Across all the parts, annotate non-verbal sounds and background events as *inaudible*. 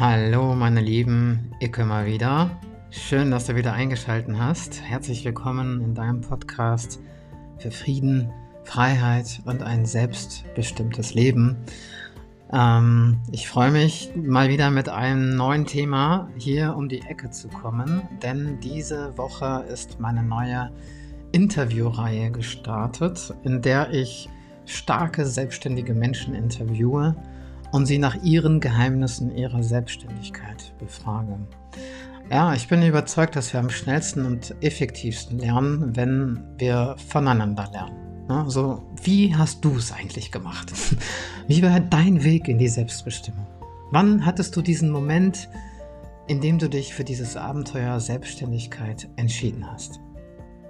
Hallo meine Lieben, ich mal wieder. Schön, dass du wieder eingeschaltet hast. Herzlich willkommen in deinem Podcast für Frieden, Freiheit und ein selbstbestimmtes Leben. Ähm, ich freue mich mal wieder mit einem neuen Thema hier um die Ecke zu kommen, denn diese Woche ist meine neue Interviewreihe gestartet, in der ich starke selbstständige Menschen interviewe und sie nach ihren Geheimnissen ihrer Selbstständigkeit befrage. Ja, ich bin überzeugt, dass wir am schnellsten und effektivsten lernen, wenn wir voneinander lernen. Also, wie hast du es eigentlich gemacht? *laughs* Wie war dein Weg in die Selbstbestimmung? Wann hattest du diesen Moment, in dem du dich für dieses Abenteuer Selbstständigkeit entschieden hast?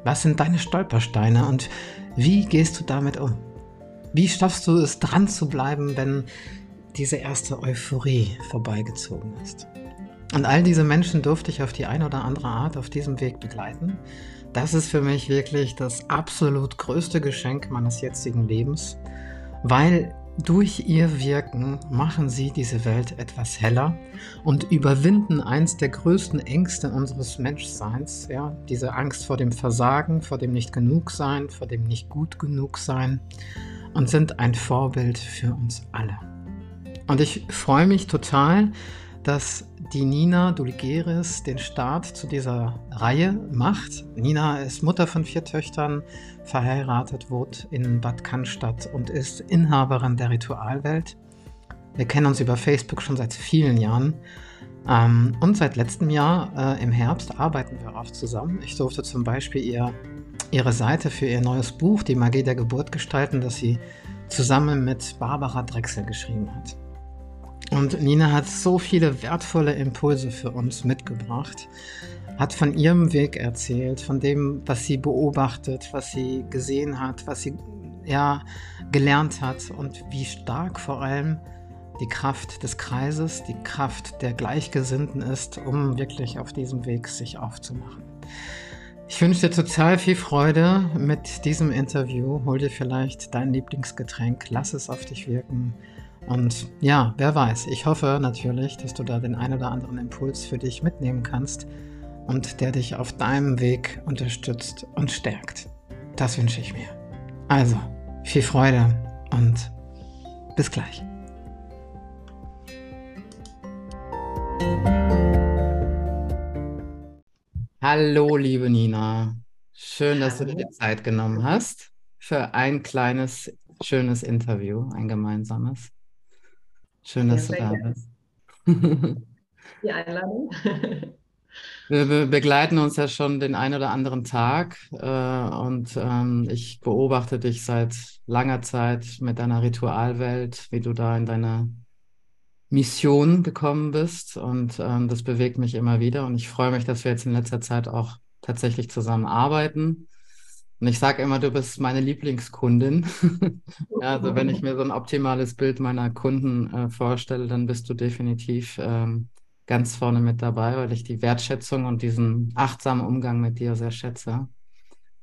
Was sind deine Stolpersteine und wie gehst du damit um? Wie schaffst du es dran zu bleiben, wenn diese erste Euphorie vorbeigezogen ist. Und all diese Menschen durfte ich auf die eine oder andere Art auf diesem Weg begleiten. Das ist für mich wirklich das absolut größte Geschenk meines jetzigen Lebens, weil durch ihr Wirken machen sie diese Welt etwas heller und überwinden eins der größten Ängste unseres Menschseins, ja, diese Angst vor dem Versagen, vor dem Nicht-Genug-Sein, vor dem Nicht-Gut-Genug-Sein und sind ein Vorbild für uns alle. Und ich freue mich total, dass die Nina Dulgeris den Start zu dieser Reihe macht. Nina ist Mutter von vier Töchtern, verheiratet, wohnt in Bad Cannstatt und ist Inhaberin der Ritualwelt. Wir kennen uns über Facebook schon seit vielen Jahren. Ähm, und seit letztem Jahr äh, im Herbst arbeiten wir oft zusammen. Ich durfte zum Beispiel ihr, ihre Seite für ihr neues Buch, Die Magie der Geburt, gestalten, das sie zusammen mit Barbara Drechsel geschrieben hat. Und Nina hat so viele wertvolle Impulse für uns mitgebracht, hat von ihrem Weg erzählt, von dem, was sie beobachtet, was sie gesehen hat, was sie ja gelernt hat und wie stark vor allem die Kraft des Kreises, die Kraft der Gleichgesinnten ist, um wirklich auf diesem Weg sich aufzumachen. Ich wünsche dir total viel Freude mit diesem Interview. Hol dir vielleicht dein Lieblingsgetränk, lass es auf dich wirken und ja, wer weiß, ich hoffe natürlich, dass du da den ein oder anderen Impuls für dich mitnehmen kannst und der dich auf deinem Weg unterstützt und stärkt. Das wünsche ich mir. Also, viel Freude und bis gleich. Hallo, liebe Nina. Schön, dass du dir die Zeit genommen hast für ein kleines, schönes Interview, ein gemeinsames. Schön, dass ja, du da bist. *laughs* Die Einladung. *laughs* Wir begleiten uns ja schon den einen oder anderen Tag äh, und ähm, ich beobachte dich seit langer Zeit mit deiner Ritualwelt, wie du da in deine Mission gekommen bist und ähm, das bewegt mich immer wieder und ich freue mich, dass wir jetzt in letzter Zeit auch tatsächlich zusammenarbeiten und ich sage immer, du bist meine Lieblingskundin. *laughs* also wenn ich mir so ein optimales Bild meiner Kunden äh, vorstelle, dann bist du definitiv ähm, ganz vorne mit dabei, weil ich die Wertschätzung und diesen achtsamen Umgang mit dir sehr schätze.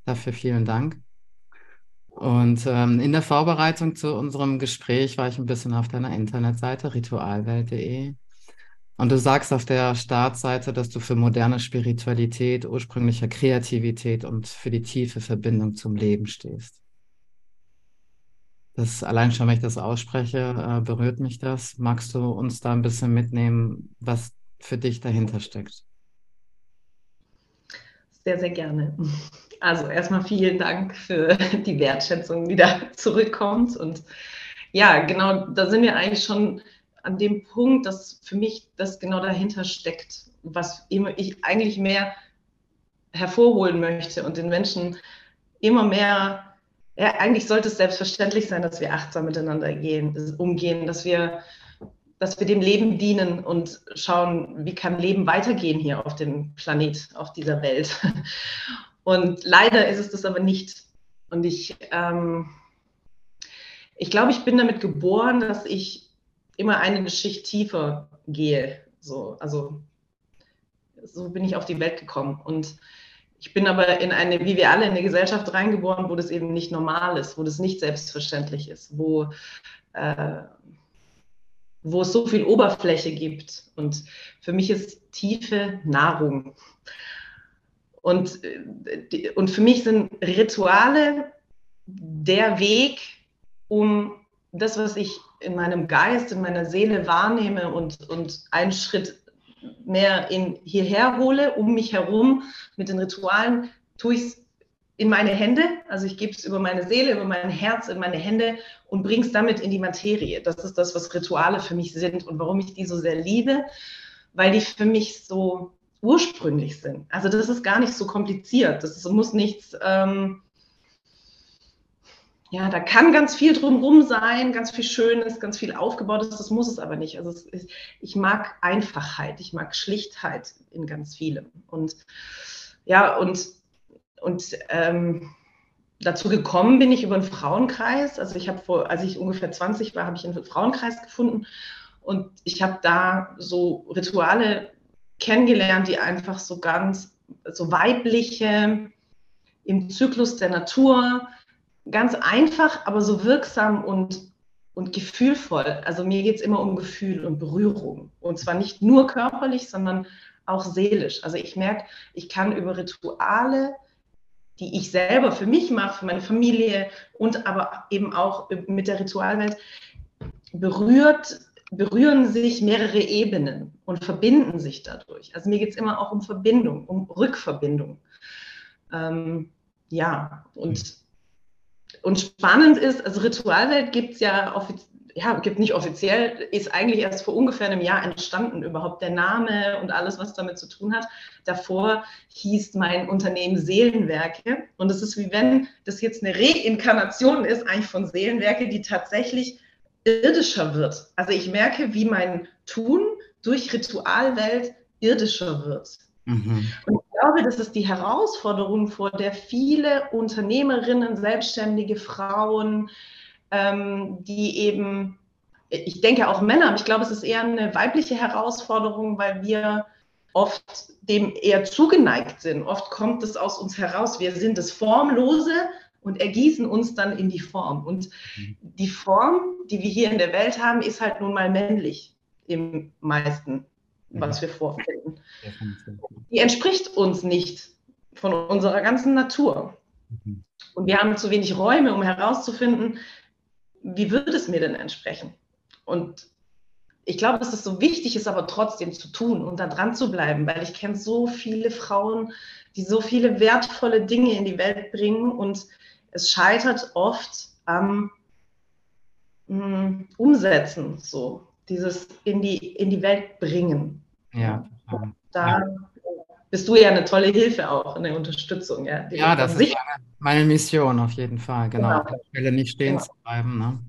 Dafür vielen Dank. Und ähm, in der Vorbereitung zu unserem Gespräch war ich ein bisschen auf deiner Internetseite ritualwelt.de und du sagst auf der Startseite, dass du für moderne Spiritualität, ursprünglicher Kreativität und für die tiefe Verbindung zum Leben stehst. Das allein schon, wenn ich das ausspreche, äh, berührt mich das. Magst du uns da ein bisschen mitnehmen, was für dich dahinter steckt? Sehr, sehr gerne. Also erstmal vielen Dank für die Wertschätzung, die da zurückkommt. Und ja, genau, da sind wir eigentlich schon an dem Punkt, dass für mich das genau dahinter steckt, was ich eigentlich mehr hervorholen möchte und den Menschen immer mehr, ja, eigentlich sollte es selbstverständlich sein, dass wir achtsam miteinander gehen, umgehen, dass wir, dass wir dem Leben dienen und schauen, wie kann Leben weitergehen hier auf dem Planet, auf dieser Welt. *laughs* Und leider ist es das aber nicht. Und ich, ähm, ich glaube, ich bin damit geboren, dass ich immer eine Schicht tiefer gehe. So, also so bin ich auf die Welt gekommen. Und ich bin aber in eine, wie wir alle, in eine Gesellschaft reingeboren, wo das eben nicht normal ist, wo das nicht selbstverständlich ist, wo, äh, wo es so viel Oberfläche gibt. Und für mich ist tiefe Nahrung. Und, äh, und für mich sind Rituale der Weg, um das, was ich in meinem Geist, in meiner Seele wahrnehme und, und einen Schritt mehr in hierher hole, um mich herum mit den Ritualen, tue ich es in meine Hände, also ich gebe es über meine Seele, über mein Herz in meine Hände und bringe es damit in die Materie. Das ist das, was Rituale für mich sind und warum ich die so sehr liebe, weil die für mich so ursprünglich sind. Also das ist gar nicht so kompliziert. Das ist, muss nichts, ähm, ja, da kann ganz viel drumherum sein, ganz viel Schönes, ganz viel Aufgebautes, das muss es aber nicht. Also ist, ich mag Einfachheit, ich mag Schlichtheit in ganz vielem. Und ja, und und ähm, dazu gekommen bin ich über einen Frauenkreis. Also ich habe vor, als ich ungefähr 20 war, habe ich einen Frauenkreis gefunden und ich habe da so Rituale kennengelernt, die einfach so ganz, so weibliche, im Zyklus der Natur, ganz einfach, aber so wirksam und, und gefühlvoll. Also mir geht es immer um Gefühl und Berührung. Und zwar nicht nur körperlich, sondern auch seelisch. Also ich merke, ich kann über Rituale die ich selber für mich mache, für meine Familie und aber eben auch mit der Ritualwelt, berührt, berühren sich mehrere Ebenen und verbinden sich dadurch. Also mir geht es immer auch um Verbindung, um Rückverbindung. Ähm, ja, und, und spannend ist, also Ritualwelt gibt es ja offiziell ja, gibt nicht offiziell, ist eigentlich erst vor ungefähr einem Jahr entstanden, überhaupt der Name und alles, was damit zu tun hat. Davor hieß mein Unternehmen Seelenwerke. Und es ist wie wenn das jetzt eine Reinkarnation ist, eigentlich von Seelenwerke, die tatsächlich irdischer wird. Also ich merke, wie mein Tun durch Ritualwelt irdischer wird. Mhm. Und ich glaube, das ist die Herausforderung, vor der viele Unternehmerinnen, selbstständige Frauen, ähm, die eben, ich denke auch Männer, aber ich glaube, es ist eher eine weibliche Herausforderung, weil wir oft dem eher zugeneigt sind. Oft kommt es aus uns heraus. Wir sind das Formlose und ergießen uns dann in die Form. Und mhm. die Form, die wir hier in der Welt haben, ist halt nun mal männlich im meisten, was wir vorfinden. Die entspricht uns nicht von unserer ganzen Natur. Mhm. Und wir haben zu wenig Räume, um herauszufinden, wie würde es mir denn entsprechen? Und ich glaube, dass es so wichtig ist, aber trotzdem zu tun und da dran zu bleiben, weil ich kenne so viele Frauen, die so viele wertvolle Dinge in die Welt bringen und es scheitert oft am mm, Umsetzen, so dieses in die, in die Welt bringen. Ja. Da ja. bist du ja eine tolle Hilfe auch, eine Unterstützung. Ja, ja das ist meine Mission auf jeden Fall, genau. genau. Will nicht stehen genau. zu bleiben. Ne?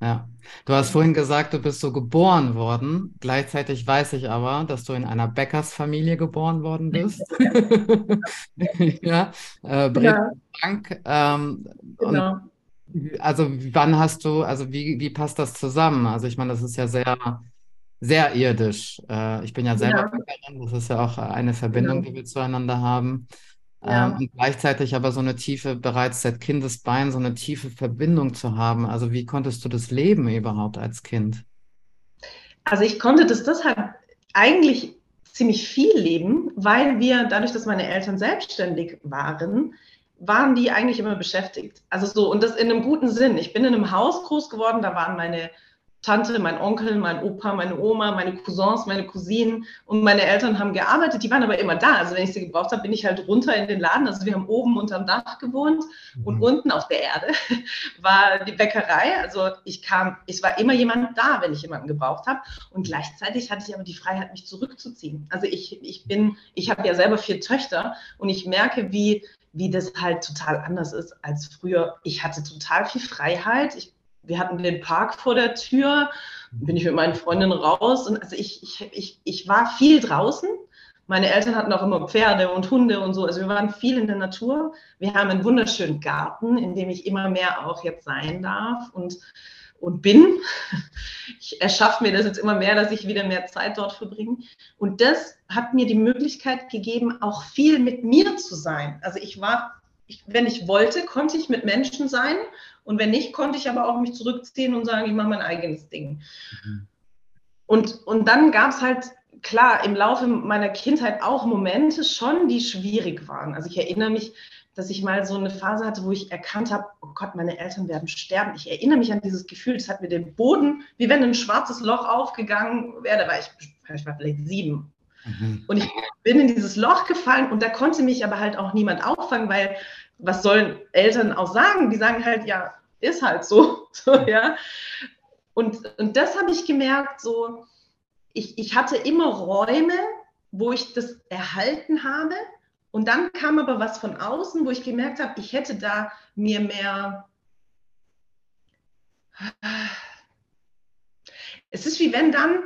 Ja. Du hast vorhin gesagt, du bist so geboren worden. Gleichzeitig weiß ich aber, dass du in einer Bäckersfamilie geboren worden bist. *laughs* ja, äh, ja. Frank. Ähm, genau. also wann hast du, also wie, wie passt das zusammen? Also ich meine, das ist ja sehr, sehr irdisch. Äh, ich bin ja selber ja. Das ist ja auch eine Verbindung, genau. die wir zueinander haben. Ja. Ähm, und gleichzeitig aber so eine tiefe, bereits seit Kindesbein, so eine tiefe Verbindung zu haben. Also wie konntest du das leben überhaupt als Kind? Also ich konnte das deshalb eigentlich ziemlich viel leben, weil wir dadurch, dass meine Eltern selbstständig waren, waren die eigentlich immer beschäftigt. Also so, und das in einem guten Sinn. Ich bin in einem Haus groß geworden, da waren meine Tante, mein Onkel, mein Opa, meine Oma, meine Cousins, meine Cousinen und meine Eltern haben gearbeitet. Die waren aber immer da. Also wenn ich sie gebraucht habe, bin ich halt runter in den Laden. Also wir haben oben unterm Dach gewohnt und mhm. unten auf der Erde *laughs* war die Bäckerei. Also ich kam, es war immer jemand da, wenn ich jemanden gebraucht habe. Und gleichzeitig hatte ich aber die Freiheit, mich zurückzuziehen. Also ich, ich bin, ich habe ja selber vier Töchter und ich merke, wie wie das halt total anders ist als früher. Ich hatte total viel Freiheit. Ich wir hatten den Park vor der Tür, bin ich mit meinen Freundinnen raus und also ich, ich, ich, ich war viel draußen. Meine Eltern hatten auch immer Pferde und Hunde und so. Also wir waren viel in der Natur. Wir haben einen wunderschönen Garten, in dem ich immer mehr auch jetzt sein darf und, und bin. Ich erschaffe mir das jetzt immer mehr, dass ich wieder mehr Zeit dort verbringe. Und das hat mir die Möglichkeit gegeben, auch viel mit mir zu sein. Also ich war ich, wenn ich wollte, konnte ich mit Menschen sein und wenn nicht, konnte ich aber auch mich zurückziehen und sagen, ich mache mein eigenes Ding. Mhm. und, und dann gab es halt, klar, im Laufe meiner Kindheit auch Momente schon, die schwierig waren. Also ich erinnere mich, dass ich mal so eine Phase hatte, wo ich erkannt habe, oh Gott, meine Eltern werden sterben. Ich erinnere mich an dieses Gefühl, das hat mir den Boden, wie wenn ein schwarzes Loch aufgegangen wäre. Da war ich, ich war vielleicht sieben. Mhm. Und ich bin in dieses Loch gefallen und da konnte mich aber halt auch niemand auffangen, weil was sollen Eltern auch sagen? Die sagen halt, ja, ist halt so. *laughs* so ja. Und, und das habe ich gemerkt, so, ich, ich hatte immer Räume, wo ich das erhalten habe und dann kam aber was von außen, wo ich gemerkt habe, ich hätte da mir mehr. Es ist wie wenn dann,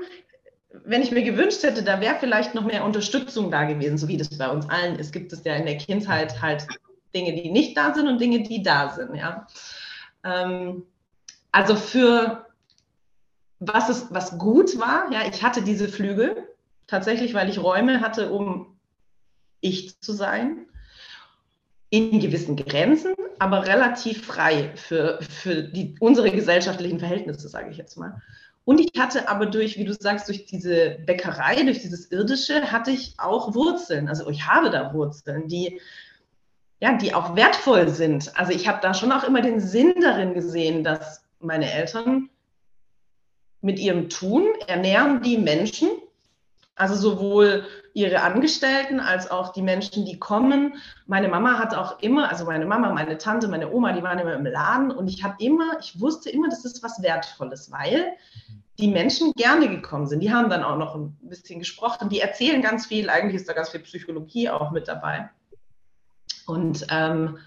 wenn ich mir gewünscht hätte, da wäre vielleicht noch mehr Unterstützung da gewesen, so wie das bei uns allen ist. Gibt es ja in der Kindheit halt Dinge, die nicht da sind und Dinge, die da sind. Ja. Ähm, also für was es, was gut war, ja, ich hatte diese Flügel tatsächlich, weil ich Räume hatte, um ich zu sein, in gewissen Grenzen, aber relativ frei für, für die, unsere gesellschaftlichen Verhältnisse, sage ich jetzt mal. Und ich hatte aber durch, wie du sagst, durch diese Bäckerei, durch dieses Irdische, hatte ich auch Wurzeln. Also ich habe da Wurzeln, die, ja, die auch wertvoll sind. Also ich habe da schon auch immer den Sinn darin gesehen, dass meine Eltern mit ihrem Tun ernähren die Menschen also sowohl ihre Angestellten als auch die Menschen, die kommen. Meine Mama hat auch immer, also meine Mama, meine Tante, meine Oma, die waren immer im Laden und ich habe immer, ich wusste immer, das ist was Wertvolles, weil die Menschen gerne gekommen sind. Die haben dann auch noch ein bisschen gesprochen, die erzählen ganz viel, eigentlich ist da ganz viel Psychologie auch mit dabei. Und ähm,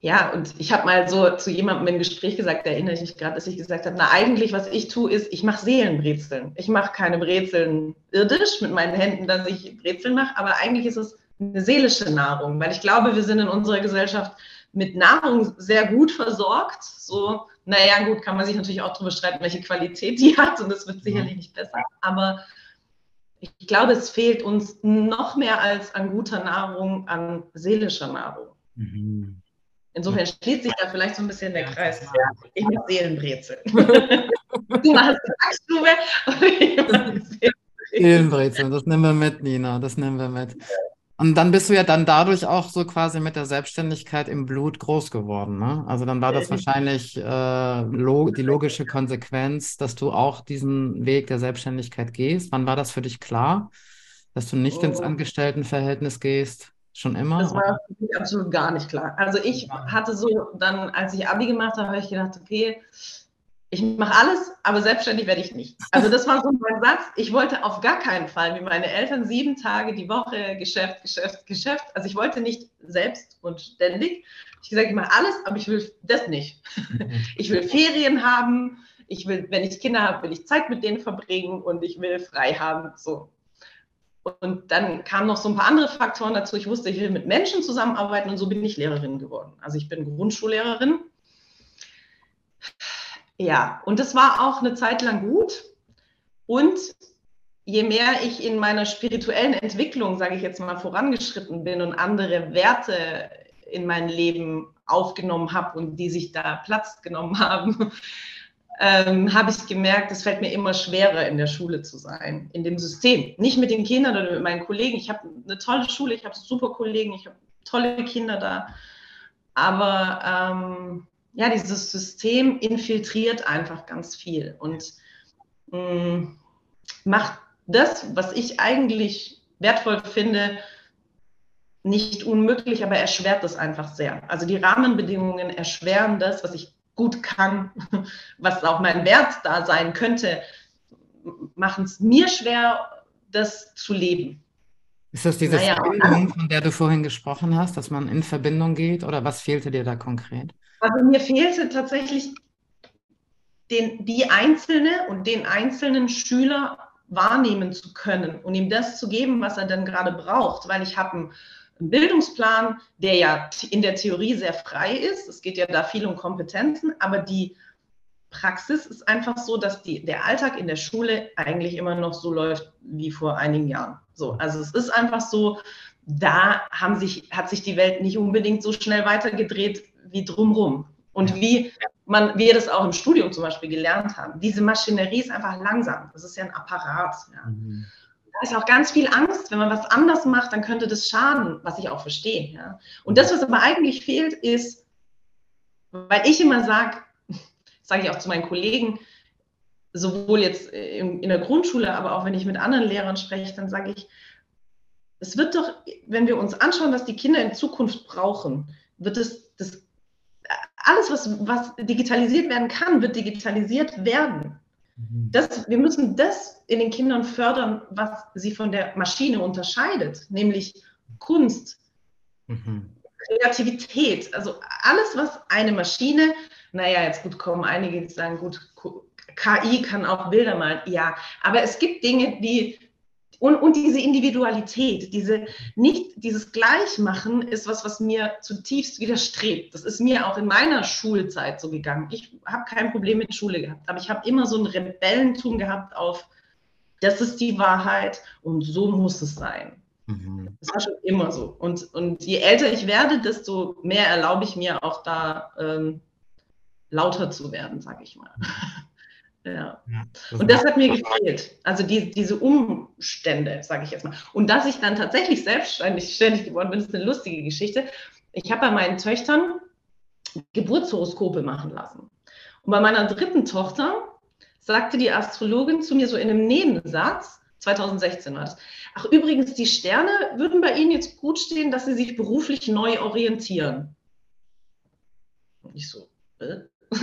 ja, und ich habe mal so zu jemandem im Gespräch gesagt, da erinnere ich mich gerade, dass ich gesagt habe, na eigentlich, was ich tue, ist, ich mache Seelenbrezeln. Ich mache keine Brezeln irdisch mit meinen Händen, dass ich Brezeln mache, aber eigentlich ist es eine seelische Nahrung, weil ich glaube, wir sind in unserer Gesellschaft mit Nahrung sehr gut versorgt. So, naja, gut, kann man sich natürlich auch darüber streiten, welche Qualität die *laughs* hat und das wird sicherlich nicht besser. Aber ich glaube, es fehlt uns noch mehr als an guter Nahrung, an seelischer Nahrung. Mhm. Insofern schließt sich da vielleicht so ein bisschen der Kreis. Ich mit Seelenbrezel. *laughs* du machst Backstube. *laughs* Seelenbrezel, das nehmen wir mit, Nina, das nehmen wir mit. Und dann bist du ja dann dadurch auch so quasi mit der Selbstständigkeit im Blut groß geworden. Ne? Also dann war das wahrscheinlich äh, log die logische Konsequenz, dass du auch diesen Weg der Selbstständigkeit gehst. Wann war das für dich klar, dass du nicht oh. ins Angestelltenverhältnis gehst? Schon immer? Das war für mich absolut gar nicht klar. Also ich hatte so dann, als ich Abi gemacht habe, habe ich gedacht, okay, ich mache alles, aber selbstständig werde ich nicht. Also das war so mein Satz. Ich wollte auf gar keinen Fall, wie meine Eltern, sieben Tage die Woche Geschäft, Geschäft, Geschäft. Also ich wollte nicht selbst und ständig. Ich gesagt, ich mache alles, aber ich will das nicht. Ich will Ferien haben. Ich will, wenn ich Kinder habe, will ich Zeit mit denen verbringen und ich will frei haben. So. Und dann kamen noch so ein paar andere Faktoren dazu. Ich wusste, ich will mit Menschen zusammenarbeiten und so bin ich Lehrerin geworden. Also ich bin Grundschullehrerin. Ja, und das war auch eine Zeit lang gut. Und je mehr ich in meiner spirituellen Entwicklung, sage ich jetzt mal, vorangeschritten bin und andere Werte in mein Leben aufgenommen habe und die sich da Platz genommen haben, *laughs* ähm, habe ich gemerkt, es fällt mir immer schwerer, in der Schule zu sein, in dem System. Nicht mit den Kindern oder mit meinen Kollegen. Ich habe eine tolle Schule, ich habe super Kollegen, ich habe tolle Kinder da. Aber ähm, ja, dieses System infiltriert einfach ganz viel und mh, mm, macht das, was ich eigentlich wertvoll finde, nicht unmöglich, aber erschwert das einfach sehr. Also die Rahmenbedingungen erschweren das, was ich gut kann, *laughs* was auch mein Wert da sein könnte, machen es mir schwer, das zu leben. Ist das diese naja, Verbindung, von der du vorhin gesprochen hast, dass man in Verbindung geht oder was fehlte dir da konkret? Also mir fehlte tatsächlich den, die Einzelne und den einzelnen Schüler wahrnehmen zu können und ihm das zu geben, was er dann gerade braucht, weil ich habe ein einen Bildungsplan, der ja in der Theorie sehr frei ist. Es geht ja da viel um Kompetenzen, aber die Praxis ist einfach so, dass die, der Alltag in der Schule eigentlich immer noch so läuft wie vor einigen Jahren. So, also es ist einfach so, da sich, hat sich die Welt nicht unbedingt so schnell weitergedreht wie drumrum. Und wie man, wir das auch im Studium zum Beispiel gelernt haben. Diese Maschinerie ist einfach langsam. Das ist ja ein Apparat. Ja. Mhm. Da ist auch ganz viel Angst, wenn man was anders macht, dann könnte das schaden, was ich auch verstehe. Ja. Und das, was aber eigentlich fehlt, ist, weil ich immer sage, *laughs* sage ich auch zu meinen Kollegen, sowohl jetzt in, in der Grundschule, aber auch wenn ich mit anderen Lehrern spreche, dann sage ich, es wird doch, wenn wir uns anschauen, was die Kinder in Zukunft brauchen, wird es das alles, was, was digitalisiert werden kann, wird digitalisiert werden. Mhm. Das, wir müssen das in den Kindern fördern, was sie von der Maschine unterscheidet, nämlich Kunst, mhm. Kreativität, also alles, was eine Maschine, naja, jetzt gut kommen einige, die sagen, gut, KI kann auch Bilder malen, ja, aber es gibt Dinge, die und, und diese Individualität, diese nicht dieses Gleichmachen ist was, was mir zutiefst widerstrebt. Das ist mir auch in meiner Schulzeit so gegangen. Ich habe kein Problem mit Schule gehabt, aber ich habe immer so ein Rebellentum gehabt auf, das ist die Wahrheit und so muss es sein. Mhm. Das war schon immer so. Und, und je älter ich werde, desto mehr erlaube ich mir auch da ähm, lauter zu werden, sage ich mal. *laughs* Ja. ja und das hat mir gefehlt. Also die, diese Umstände, sage ich jetzt mal. Und dass ich dann tatsächlich selbstständig ständig geworden bin, ist eine lustige Geschichte. Ich habe bei meinen Töchtern Geburtshoroskope machen lassen. Und bei meiner dritten Tochter sagte die Astrologin zu mir so in einem Nebensatz, 2016 war das, ach übrigens, die Sterne würden bei Ihnen jetzt gut stehen, dass Sie sich beruflich neu orientieren. Und ich so, äh?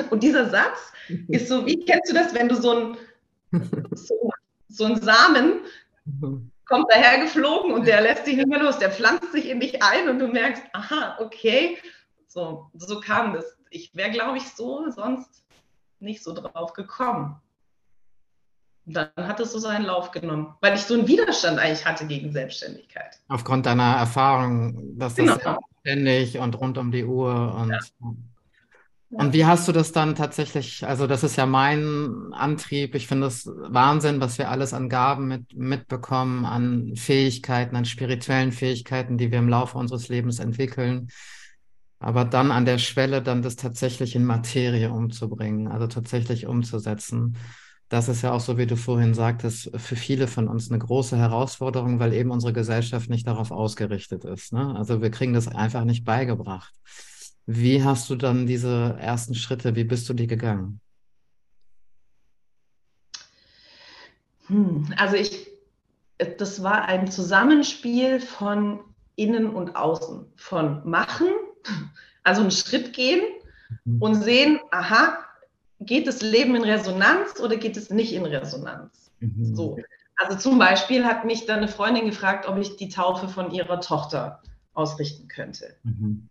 Und dieser Satz ist so, wie kennst du das, wenn du so ein, so, so ein Samen kommt daher geflogen und der lässt dich nicht mehr los, der pflanzt sich in dich ein und du merkst, aha, okay, so, so kam das. Ich wäre, glaube ich, so sonst nicht so drauf gekommen. Und dann hat es so seinen Lauf genommen, weil ich so einen Widerstand eigentlich hatte gegen Selbstständigkeit. Aufgrund deiner Erfahrung, dass das genau. ständig und rund um die Uhr und ja. Und wie hast du das dann tatsächlich, also das ist ja mein Antrieb, ich finde es Wahnsinn, was wir alles an Gaben mit, mitbekommen, an Fähigkeiten, an spirituellen Fähigkeiten, die wir im Laufe unseres Lebens entwickeln. Aber dann an der Schwelle dann das tatsächlich in Materie umzubringen, also tatsächlich umzusetzen. Das ist ja auch so, wie du vorhin sagtest, für viele von uns eine große Herausforderung, weil eben unsere Gesellschaft nicht darauf ausgerichtet ist. Ne? Also wir kriegen das einfach nicht beigebracht. Wie hast du dann diese ersten Schritte, wie bist du die gegangen? Hm, also ich, das war ein Zusammenspiel von innen und außen, von machen, also einen Schritt gehen mhm. und sehen, aha, geht das Leben in Resonanz oder geht es nicht in Resonanz? Mhm. So. Also zum Beispiel hat mich dann eine Freundin gefragt, ob ich die Taufe von ihrer Tochter ausrichten könnte. Mhm.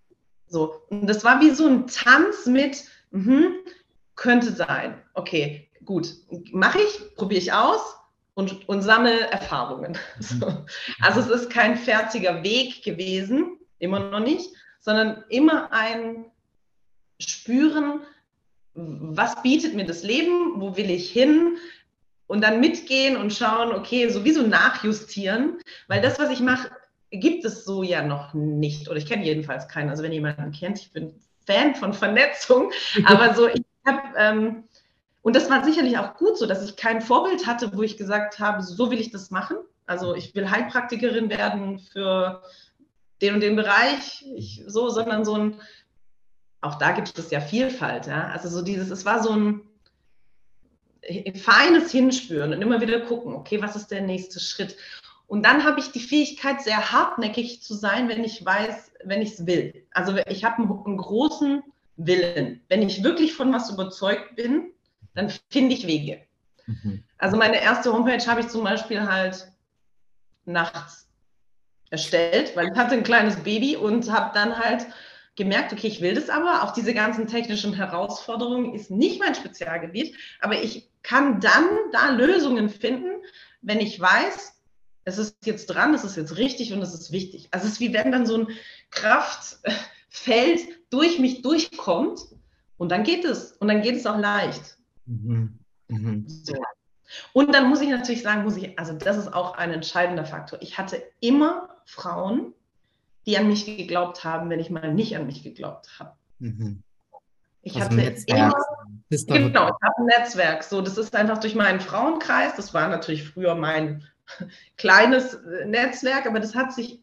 So, und das war wie so ein Tanz mit, mh, könnte sein. Okay, gut, mache ich, probiere ich aus und, und sammle Erfahrungen. *laughs* So. Also es ist kein fertiger Weg gewesen, immer noch nicht, sondern immer ein Spüren, was bietet mir das Leben, wo will ich hin, und dann mitgehen und schauen, okay, sowieso nachjustieren, weil das, was ich mache, gibt es so ja noch nicht. Oder ich kenne jedenfalls keinen. Also wenn jemanden kennt, ich bin Fan von Vernetzung, *laughs* aber so, ich habe, ähm, und das war sicherlich auch gut so, dass ich kein Vorbild hatte, wo ich gesagt habe, so will ich das machen. Also ich will Heilpraktikerin werden für den und den Bereich, ich, so, sondern so ein, auch da gibt es ja Vielfalt, ja. Also so dieses, es war so ein feines Hinspüren und immer wieder gucken, okay, was ist der nächste Schritt? Und dann habe ich die Fähigkeit, sehr hartnäckig zu sein, wenn ich weiß, wenn ich es will. Also ich habe einen, einen, großen Willen. Wenn ich wirklich von was überzeugt bin, dann finde ich Wege. Mhm. Also meine erste Homepage habe ich zum Beispiel halt nachts erstellt, weil ich hatte ein kleines Baby und habe dann halt gemerkt, okay, ich will das aber. Auch diese ganzen technischen Herausforderungen ist nicht mein Spezialgebiet, aber ich kann dann da Lösungen finden, wenn ich weiß, es ist jetzt dran, es ist jetzt richtig und es ist wichtig. Also es ist wie wenn dann so ein Kraftfeld durch mich durchkommt und dann geht es und dann geht es auch leicht. Mhm. Mhm. So. Und dann muss ich natürlich sagen, muss ich, also das ist auch ein entscheidender Faktor. Ich hatte immer Frauen, die an mich geglaubt haben, wenn ich mal nicht an mich geglaubt habe. Mhm. Ich also hatte Netzwerk. immer, genau, ich habe ein Netzwerk. So, das ist einfach durch meinen Frauenkreis. Das war natürlich früher mein kleines äh, Netzwerk, aber das hat sich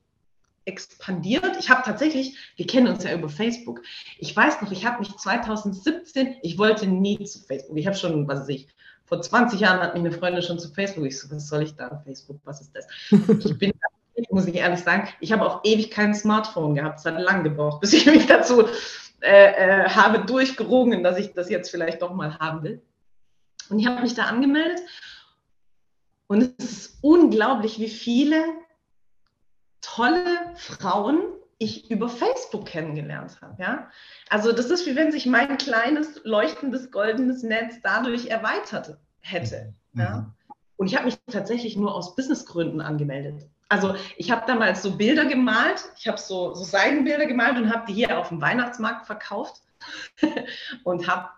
expandiert. Ich habe tatsächlich, wir kennen uns ja über Facebook. Ich weiß noch, ich habe mich 2017, ich wollte nie zu Facebook. Ich habe schon, was weiß ich, vor 20 Jahren hat mich eine Freundin schon zu Facebook. Ich so, was soll ich da? Facebook, was ist das? *laughs* Ich bin, muss ich ehrlich sagen, ich habe auch ewig kein Smartphone gehabt. Es hat lang gebraucht, *laughs* bis ich mich dazu äh, äh, habe durchgerungen, dass ich das jetzt vielleicht doch mal haben will. Und ich habe mich da angemeldet. Und es ist unglaublich, wie viele tolle Frauen ich über Facebook kennengelernt habe. Ja? Also das ist wie wenn sich mein kleines, leuchtendes, goldenes Netz dadurch erweitert hätte. Mhm. Ja? Und ich habe mich tatsächlich nur aus Businessgründen angemeldet. Also ich habe damals so Bilder gemalt, ich habe so, so Seidenbilder gemalt und habe die hier auf dem Weihnachtsmarkt verkauft *laughs* und habe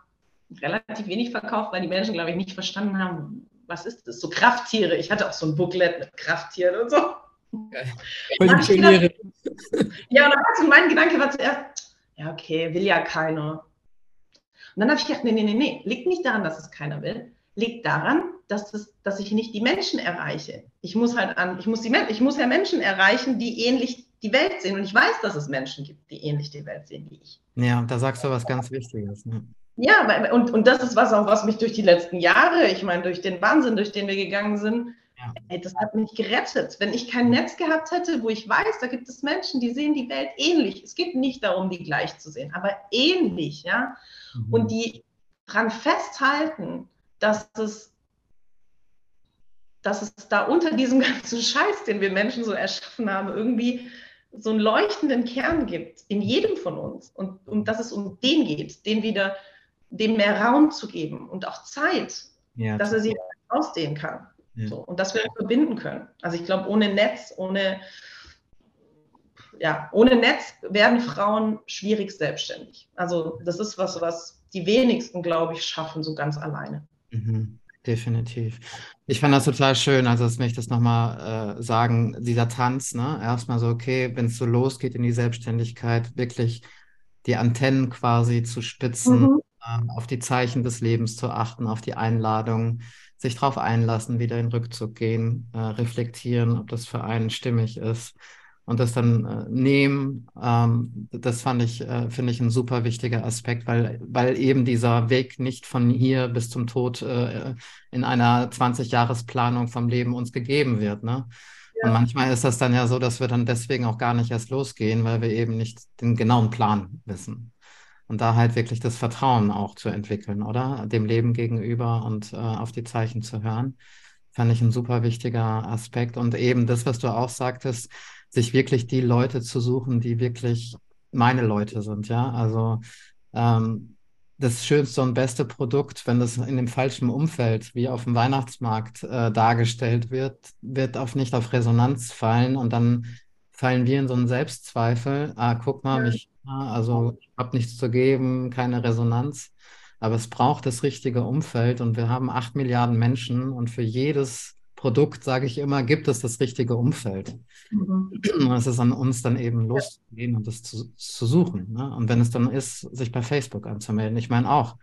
relativ wenig verkauft, weil die Menschen, glaube ich, nicht verstanden haben, was ist das? So Krafttiere. Ich hatte auch so ein Booklet mit Krafttieren und so. Gedacht, ja, und dann war so mein Gedanke war zuerst, ja, okay, will ja keiner. Und dann habe ich gedacht, nee, nee, nee, nee, liegt nicht daran, dass es keiner will, liegt daran, dass, das, dass ich nicht die Menschen erreiche. Ich muss halt an, ich muss, die, ich muss ja Menschen erreichen, die ähnlich die Welt sehen. Und ich weiß, dass es Menschen gibt, die ähnlich die Welt sehen wie ich. Ja, da sagst du was ganz Wichtiges. Ne? Ja, und, und das ist was auch, was mich durch die letzten Jahre, ich meine, durch den Wahnsinn, durch den wir gegangen sind, ja. Ey, das hat mich gerettet. Wenn ich kein Netz gehabt hätte, wo ich weiß, da gibt es Menschen, die sehen die Welt ähnlich. Es geht nicht darum, die gleich zu sehen, aber ähnlich, ja. Mhm. Und die dran festhalten, dass es, dass es da unter diesem *laughs* ganzen Scheiß, den wir Menschen so erschaffen haben, irgendwie so einen leuchtenden Kern gibt in jedem von uns und, und dass es um den geht, den wieder, dem mehr Raum zu geben und auch Zeit, ja, dass er sich ausdehnen kann. So, und dass wir uns verbinden können. Also ich glaube, ohne Netz, ohne, ja, ohne Netz werden Frauen schwierig selbstständig. Also das ist was, was die wenigsten, glaube ich, schaffen, so ganz alleine. Mhm, definitiv. Ich fand das total schön, also dass mich das nochmal äh, sagen, dieser Tanz, ne? Erstmal so, okay, wenn es so losgeht in die Selbstständigkeit, wirklich die Antennen quasi zu spitzen, mhm. Ähm, auf die Zeichen des Lebens zu achten, auf die Einladung sich darauf einlassen, wieder in Rückzug gehen, äh, reflektieren, ob das für einen stimmig ist und das dann äh, nehmen. Ähm, das fand ich, äh, finde ich, ein super wichtiger Aspekt, weil, weil eben dieser Weg nicht von hier bis zum Tod äh, in einer 20-Jahres-Planung vom Leben uns gegeben wird. Ne? Ja. Und manchmal ist das dann ja so, dass wir dann deswegen auch gar nicht erst losgehen, weil wir eben nicht den genauen Plan wissen. Und da halt wirklich das Vertrauen auch zu entwickeln, oder? Dem Leben gegenüber und äh, auf die Zeichen zu hören, fand ich ein super wichtiger Aspekt. Und eben das, was du auch sagtest, sich wirklich die Leute zu suchen, die wirklich meine Leute sind, ja. Also ähm, das schönste und beste Produkt, wenn das in dem falschen Umfeld wie auf dem Weihnachtsmarkt äh, dargestellt wird, wird auf nicht auf Resonanz fallen und dann fallen wir in so einen Selbstzweifel. Ah, guck mal, mich also ich habe nichts zu geben, keine Resonanz. Aber es braucht das richtige Umfeld und wir haben acht Milliarden Menschen und für jedes Produkt, sage ich immer, gibt es das richtige Umfeld. Mhm. Und es ist an uns dann eben loszugehen und das zu, zu suchen. Ne? Und wenn es dann ist, sich bei Facebook anzumelden. Ich meine auch,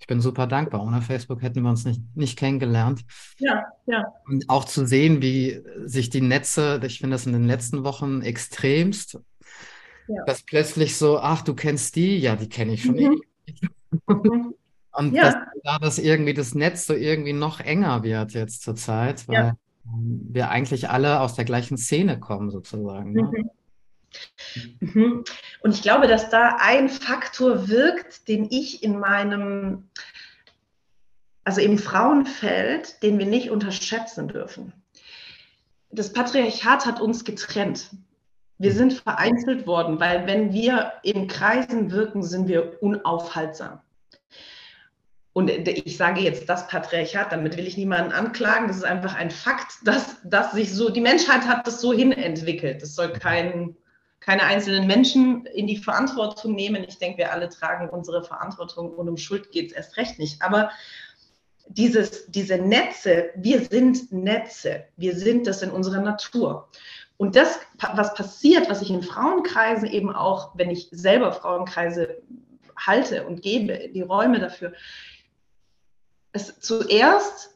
ich bin super dankbar. Ohne Facebook hätten wir uns nicht, nicht kennengelernt. Ja, ja. Und auch zu sehen, wie sich die Netze, ich finde das in den letzten Wochen extremst ja. Dass plötzlich so, ach, du kennst die, ja, die kenne ich schon mhm. mhm. *laughs* Und ja. dass da das irgendwie das Netz so irgendwie noch enger wird jetzt zur Zeit, weil ja. wir eigentlich alle aus der gleichen Szene kommen, sozusagen. Ne? Mhm. Mhm. Und ich glaube, dass da ein Faktor wirkt, den ich in meinem, also im Frauenfeld, den wir nicht unterschätzen dürfen. Das Patriarchat hat uns getrennt. Wir sind vereinzelt worden, weil wenn wir in Kreisen wirken, sind wir unaufhaltsam. Und ich sage jetzt das Patriarchat, damit will ich niemanden anklagen. Das ist einfach ein Fakt, dass, dass sich so, die Menschheit hat das so hinentwickelt. Das soll kein, keine einzelnen Menschen in die Verantwortung nehmen. Ich denke, wir alle tragen unsere Verantwortung und um Schuld geht es erst recht nicht. Aber dieses, diese Netze, wir sind Netze. Wir sind das in unserer Natur. Und das, was passiert, was ich in Frauenkreisen eben auch, wenn ich selber Frauenkreise halte und gebe, die Räume dafür. Es, zuerst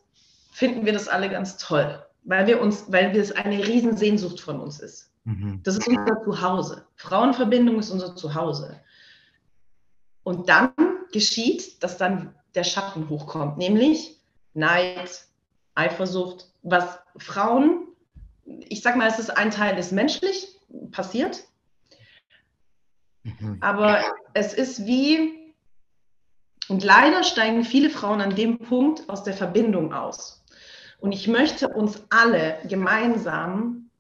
finden wir das alle ganz toll, weil wir uns, weil es eine Riesensehnsucht von uns ist. Mhm. Das ist unser Zuhause. Frauenverbindung ist unser Zuhause. Und dann geschieht, dass dann der Schatten hochkommt, nämlich Neid, Eifersucht, was Frauen, ich sag mal, es ist ein Teil, ist menschlich passiert, mhm. aber es ist wie, und leider steigen viele Frauen an dem Punkt aus der Verbindung aus. Und ich möchte uns alle gemeinsam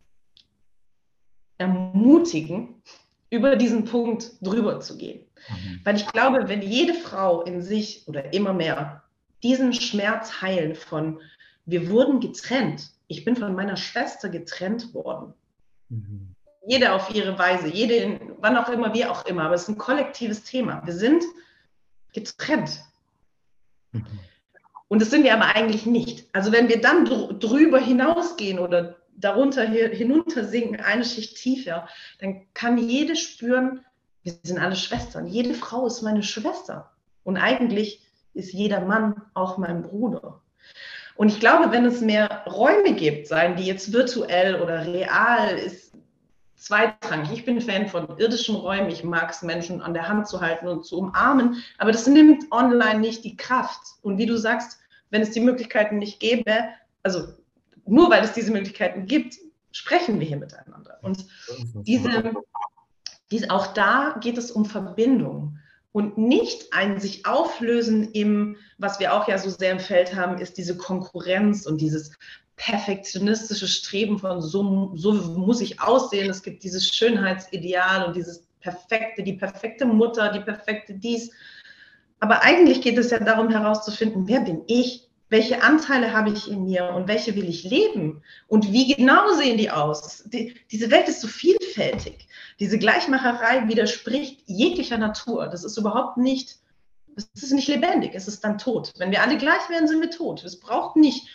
ermutigen, über diesen Punkt drüber zu gehen. Mhm. Weil ich glaube, wenn jede Frau in sich oder immer mehr diesen Schmerz heilen von, wir wurden getrennt, ich bin von meiner Schwester getrennt worden. Mhm. Jede auf ihre Weise, jede, wann auch immer, wie auch immer, aber es ist ein kollektives Thema. Wir sind getrennt. Mhm. Und das sind wir aber eigentlich nicht. Also wenn wir dann drüber hinausgehen oder darunter hinunter sinken, eine Schicht tiefer, dann kann jede spüren, wir sind alle Schwestern. Jede Frau ist meine Schwester. Und eigentlich ist jeder Mann auch mein Bruder. Und ich glaube, wenn es mehr Räume gibt, seien die jetzt virtuell oder real, ist zweitrangig. Ich bin Fan von irdischen Räumen. Ich mag es, Menschen an der Hand zu halten und zu umarmen. Aber das nimmt online nicht die Kraft. Und wie du sagst, wenn es die Möglichkeiten nicht gäbe, also nur weil es diese Möglichkeiten gibt, sprechen wir hier miteinander. Und diese, diese, auch da geht es um Verbindung und nicht ein sich auflösen im, was wir auch ja so sehr im Feld haben, ist diese Konkurrenz und dieses perfektionistische Streben von so, so muss ich aussehen. Es gibt dieses Schönheitsideal und dieses perfekte, die perfekte Mutter, die perfekte dies. Aber eigentlich geht es ja darum herauszufinden, wer bin ich? welche Anteile habe ich in mir und welche will ich leben und wie genau sehen die aus. Die, diese Welt ist so vielfältig. Diese Gleichmacherei widerspricht jeglicher Natur. Das ist überhaupt nicht, es ist nicht lebendig, es ist dann tot. Wenn wir alle gleich wären, sind wir tot. Es braucht nicht.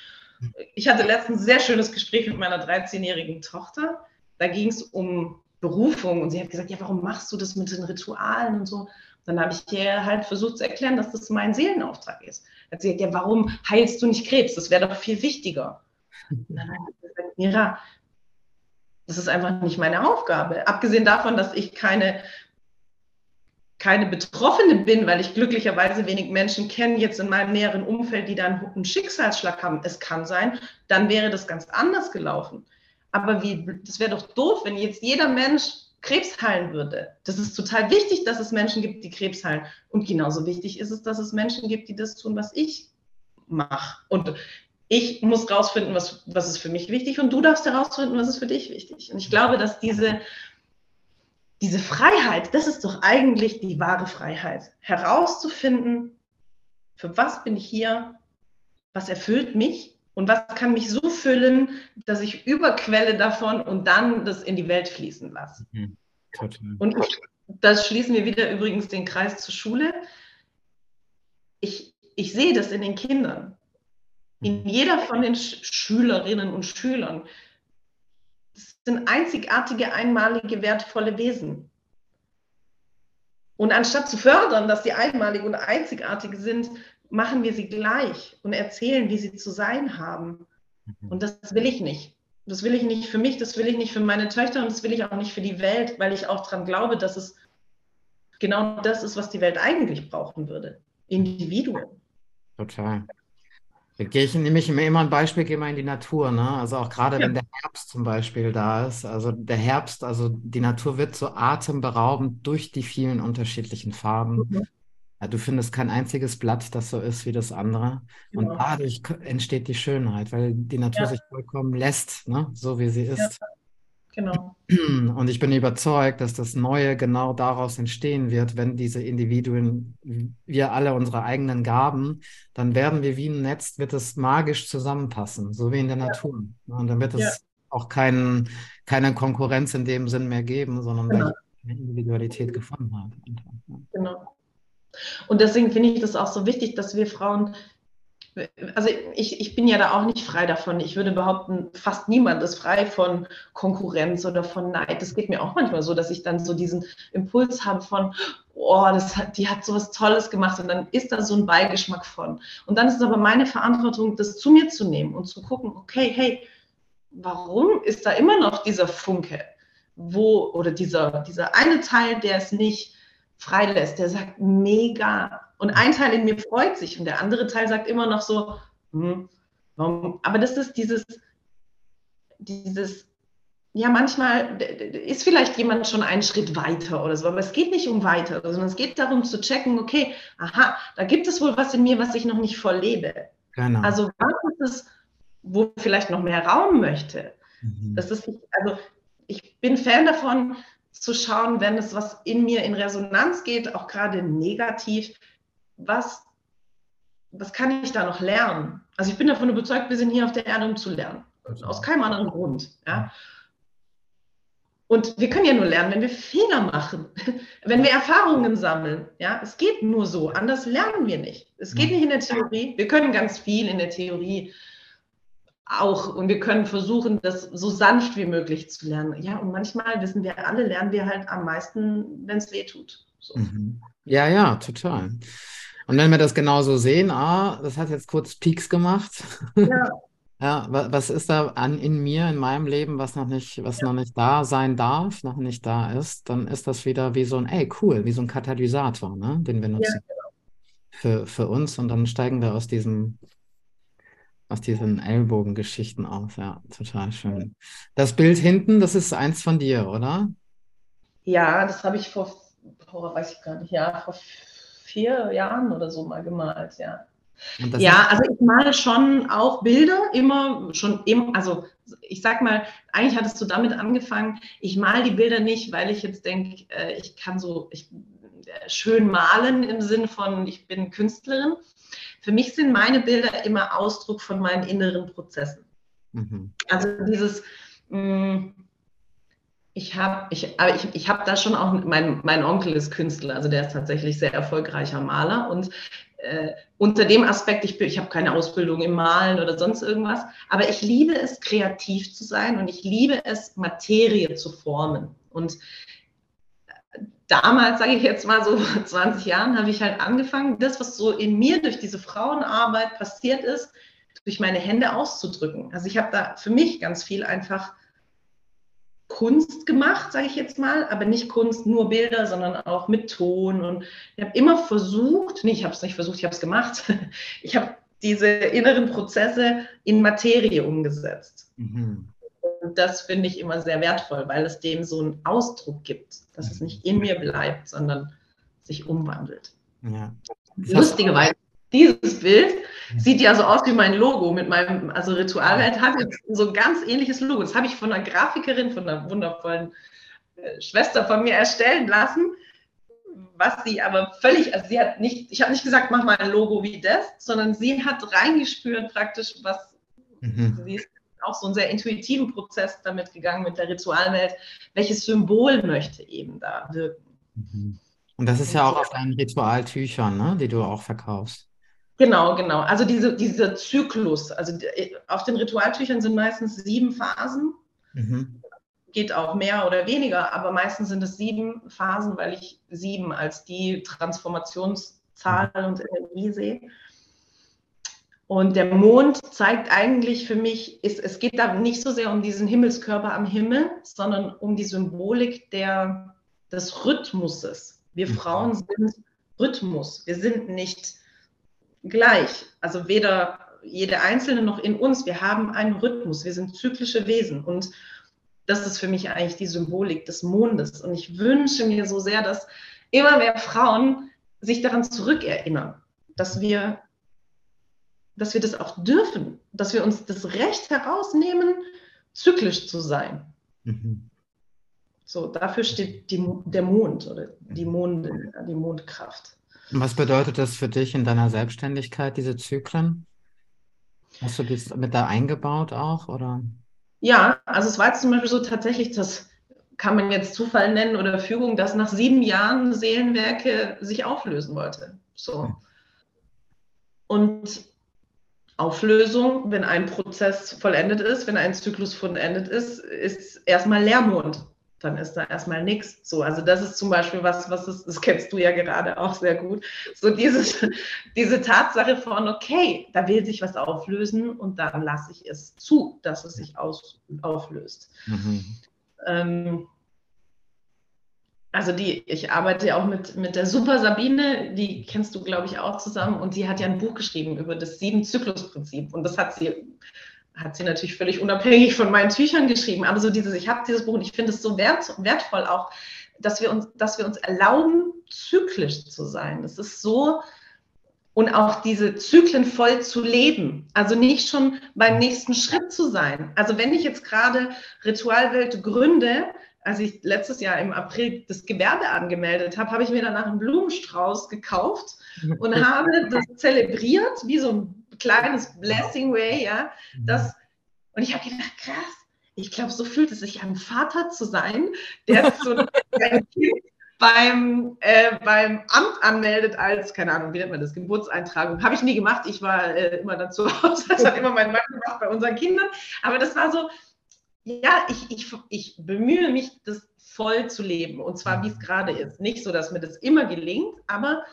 Ich hatte letztens ein sehr schönes Gespräch mit meiner 13-jährigen Tochter. Da ging es um Berufung und sie hat gesagt, ja, warum machst du das mit den Ritualen und so? Dann habe ich ihr halt versucht zu erklären, dass das mein Seelenauftrag ist. Hat sie gesagt, ja, warum heilst du nicht Krebs? Das wäre doch viel wichtiger. *laughs* Und dann habe ich gesagt, Mira, das ist einfach nicht meine Aufgabe. Abgesehen davon, dass ich keine, keine Betroffene bin, weil ich glücklicherweise wenig Menschen kenne, jetzt in meinem näheren Umfeld, die dann einen Schicksalsschlag haben. Es kann sein, dann wäre das ganz anders gelaufen. Aber wie, das wäre doch doof, wenn jetzt jeder Mensch Krebs heilen würde. Das ist total wichtig, dass es Menschen gibt, die Krebs heilen. Und genauso wichtig ist es, dass es Menschen gibt, die das tun, was ich mache. Und ich muss rausfinden, was, was ist für mich wichtig und du darfst herausfinden, was ist für dich wichtig. Und ich glaube, dass diese, diese Freiheit, das ist doch eigentlich die wahre Freiheit. Herauszufinden, für was bin ich hier, was erfüllt mich und was kann mich so füllen, dass ich überquelle davon und dann das in die Welt fließen lasse. Mhm. Und ich, das schließen wir wieder übrigens den Kreis zur Schule. Ich, ich sehe das in den Kindern. In mhm. jeder von den Sch Schülerinnen und Schülern. Das sind einzigartige, einmalige, wertvolle Wesen. Und anstatt zu fördern, dass sie einmalig und einzigartig sind, machen wir sie gleich und erzählen, wie sie zu sein haben. Mhm. Und das will ich nicht. Das will ich nicht für mich, das will ich nicht für meine Töchter und das will ich auch nicht für die Welt, weil ich auch daran glaube, dass es genau das ist, was die Welt eigentlich brauchen würde. Individuen. Total. Da gehe ich nämlich immer ein Beispiel, gehe mal in die Natur, ne? Also auch gerade ja. wenn der Herbst zum Beispiel da ist. Also der Herbst, also die Natur wird so atemberaubend durch die vielen unterschiedlichen Farben. Mhm. Ja, du findest kein einziges Blatt, das so ist wie das andere. Und genau. dadurch entsteht die Schönheit, weil die Natur ja. sich vollkommen lässt, ne? so wie sie ist. Ja. Genau. *clears throat* Und ich bin überzeugt, dass das Neue genau daraus entstehen wird, wenn diese Individuen, wir alle unsere eigenen Gaben, dann werden wir wie ein Netz, wird es magisch zusammenpassen, so wie in der ja. Natur. Und dann wird es ja. auch kein, keine Konkurrenz in dem Sinn mehr geben, sondern genau. eine Individualität gefunden haben. Genau. Und deswegen finde ich das auch so wichtig, dass wir Frauen also ich, ich bin ja da auch nicht frei davon. Ich würde behaupten, fast niemand ist frei von Konkurrenz oder von Neid. Das geht mir auch manchmal so, dass ich dann so diesen Impuls habe von, oh, das hat, die hat so was Tolles gemacht und dann ist da so ein Beigeschmack von. Und dann ist es aber meine Verantwortung, das zu mir zu nehmen und zu gucken, okay, hey, warum ist da immer noch dieser Funke? Wo, oder dieser, dieser eine Teil, der es nicht freilässt, der sagt, mega. Und ein Teil in mir freut sich und der andere Teil sagt immer noch so, hm, warum? Aber das ist dieses, dieses, ja, manchmal ist vielleicht jemand schon einen Schritt weiter oder so, aber es geht nicht um weiter, sondern es geht darum zu checken, okay, aha, da gibt es wohl was in mir, was ich noch nicht voll lebe. Genau. Also was ist es, wo vielleicht noch mehr Raum möchte? Mhm. Das ist, also ich bin Fan davon, zu schauen, wenn es was in mir in Resonanz geht, auch gerade negativ, was, was kann ich da noch lernen? Also ich bin davon überzeugt, wir sind hier auf der Erde, um zu lernen. Aus keinem anderen Grund. Ja? Und wir können ja nur lernen, wenn wir Fehler machen, *laughs* wenn wir Erfahrungen sammeln. Ja, es geht nur so. Anders lernen wir nicht. Es geht nicht in der Theorie. Wir können ganz viel in der Theorie auch und wir können versuchen, das so sanft wie möglich zu lernen. Ja, und manchmal wissen wir alle, lernen wir halt am meisten, wenn es weh tut. So. Mhm. Ja, ja, total. Und wenn wir das genauso sehen, ah, das hat jetzt kurz Peaks gemacht. Ja. *laughs* ja, was ist da an in mir, in meinem Leben, was noch nicht, was ja. noch nicht da sein darf, noch nicht da ist, dann ist das wieder wie so ein, ey, cool, wie so ein Katalysator, ne, den wir nutzen ja, genau. für, für uns und dann steigen wir aus diesem aus diesen Ellbogengeschichten aus. Ja, total schön. Das Bild hinten, das ist eins von dir, oder? Ja, das habe ich vor, vor, weiß ich gar nicht, ja, vor vier Jahren oder so mal gemalt, ja. Ja, also ich male schon auch Bilder, immer schon, im, also ich sag mal, eigentlich hattest du damit angefangen, ich male die Bilder nicht, weil ich jetzt denke, äh, ich kann so ich, äh, schön malen im Sinn von, ich bin Künstlerin, für mich sind meine Bilder immer Ausdruck von meinen inneren Prozessen. Mhm. Also dieses, mh, mm, ich habe ich, ich, ich hab da schon auch, mein, mein Onkel ist Künstler, also der ist tatsächlich sehr erfolgreicher Maler und äh, unter dem Aspekt, ich, ich habe keine Ausbildung im Malen oder sonst irgendwas, aber ich liebe es, kreativ zu sein und ich liebe es, Materie zu formen. Und damals, sage ich jetzt mal so *laughs* 20 Jahren, habe ich halt angefangen, das, was so in mir durch diese Frauenarbeit passiert ist, durch meine Hände auszudrücken. Also ich habe da für mich ganz viel einfach Kunst gemacht, sage ich jetzt mal, aber nicht Kunst, nur Bilder, sondern auch mit Ton. Und ich habe immer versucht, nee, ich habe es nicht versucht, ich habe es gemacht. *laughs* Ich habe diese inneren Prozesse in Materie umgesetzt. Mhm. Und das finde ich immer sehr wertvoll, weil es dem so einen Ausdruck gibt, dass es nicht in mir bleibt, sondern sich umwandelt. Ja. Lustigerweise, dieses Bild sieht ja so aus wie mein Logo mit meinem, also Ritualwelt hat jetzt so ein ganz ähnliches Logo. Das habe ich von einer Grafikerin, von einer wundervollen äh, Schwester von mir erstellen lassen, was sie aber völlig, also sie hat nicht, ich habe nicht gesagt, mach mal ein Logo wie das, sondern sie hat reingespürt praktisch, was mhm. sie ist auch so einen sehr intuitiven Prozess damit gegangen mit der Ritualwelt. Welches Symbol möchte eben da wirken? Mhm. Und das ist ja auch auf deinen Ritualtüchern, ne, die du auch verkaufst. Genau, genau. Also diese, dieser Zyklus, also auf den Ritualtüchern sind meistens sieben Phasen. Mhm. Geht auch mehr oder weniger, aber meistens sind es sieben Phasen, weil ich sieben als die Transformationszahl mhm. und Energie sehe. Und der Mond zeigt eigentlich für mich, ist, es geht da nicht so sehr um diesen Himmelskörper am Himmel, sondern um die Symbolik der, des Rhythmuses. Wir mhm. Frauen sind Rhythmus. Wir sind nicht gleich. Also weder jede Einzelne noch in uns. Wir haben einen Rhythmus. Wir sind zyklische Wesen. Und das ist für mich eigentlich die Symbolik des Mondes. Und ich wünsche mir so sehr, dass immer mehr Frauen sich daran zurückerinnern, dass wir dass wir das auch dürfen, dass wir uns das Recht herausnehmen, zyklisch zu sein. Mhm. So, dafür steht die, der Mond oder die Mondin, die Mondkraft. Was bedeutet das für dich in deiner Selbstständigkeit, diese Zyklen? Hast du das mit da eingebaut auch, oder? Ja, also es war jetzt zum Beispiel so tatsächlich, das kann man jetzt Zufall nennen oder Fügung, dass nach sieben Jahren Seelenwerke sich auflösen wollte. So. Und Auflösung, wenn ein Prozess vollendet ist, wenn ein Zyklus vollendet ist, ist erstmal Leermond. Dann ist da erstmal nichts. So, also das ist zum Beispiel was, was ist, das kennst du ja gerade auch sehr gut. So dieses, *laughs* diese Tatsache von, okay, da will sich was auflösen und dann lasse ich es zu, dass es sich aus, auflöst. Mhm. Ähm, also die, ich arbeite ja auch mit, mit der Super Sabine, die kennst du, glaube ich, auch zusammen. Und die hat ja ein Buch geschrieben über das Sieben-Zyklus-Prinzip. Und das hat sie, hat sie natürlich völlig unabhängig von meinen Tüchern geschrieben. Aber so dieses, ich habe dieses Buch und ich finde es so wert, wertvoll auch, dass wir, uns, dass wir uns erlauben, zyklisch zu sein. Das ist so, und auch diese Zyklen voll zu leben. Also nicht schon beim nächsten Schritt zu sein. Also wenn ich jetzt gerade Ritualwelt gründe, als ich letztes Jahr im April das Gewerbe angemeldet habe, habe ich mir danach einen Blumenstrauß gekauft und *laughs* habe das zelebriert, wie so ein kleines Blessing Way, ja. Das, und ich habe gedacht, krass, ich glaube, so fühlt es sich an, Vater zu sein, der so *laughs* sein Kind beim, äh, beim Amt anmeldet als, keine Ahnung, wie nennt man das, Geburtseintragung. Habe ich nie gemacht. Ich war äh, immer dann zu Hause. *laughs* Das hat immer mein Mann gemacht bei unseren Kindern. Aber das war so, ja, ich, ich, ich bemühe mich, das voll zu leben. Und zwar, wie es gerade ist. Nicht so, dass mir das immer gelingt, aber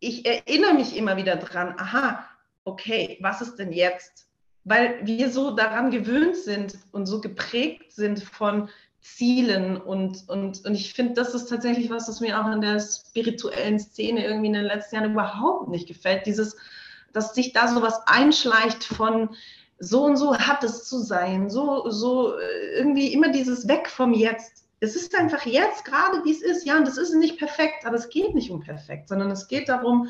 ich erinnere mich immer wieder dran, aha, okay, was ist denn jetzt? Weil wir so daran gewöhnt sind und so geprägt sind von Zielen und, und, und ich finde, das ist tatsächlich was, was mir auch in der spirituellen Szene irgendwie in den letzten Jahren überhaupt nicht gefällt. Dieses, dass sich da so was einschleicht von, so und so hat es zu sein, so, so äh, irgendwie immer dieses Weg vom Jetzt. Es ist einfach jetzt gerade, wie es ist. Ja, und das ist nicht perfekt, aber es geht nicht um perfekt, sondern es geht darum,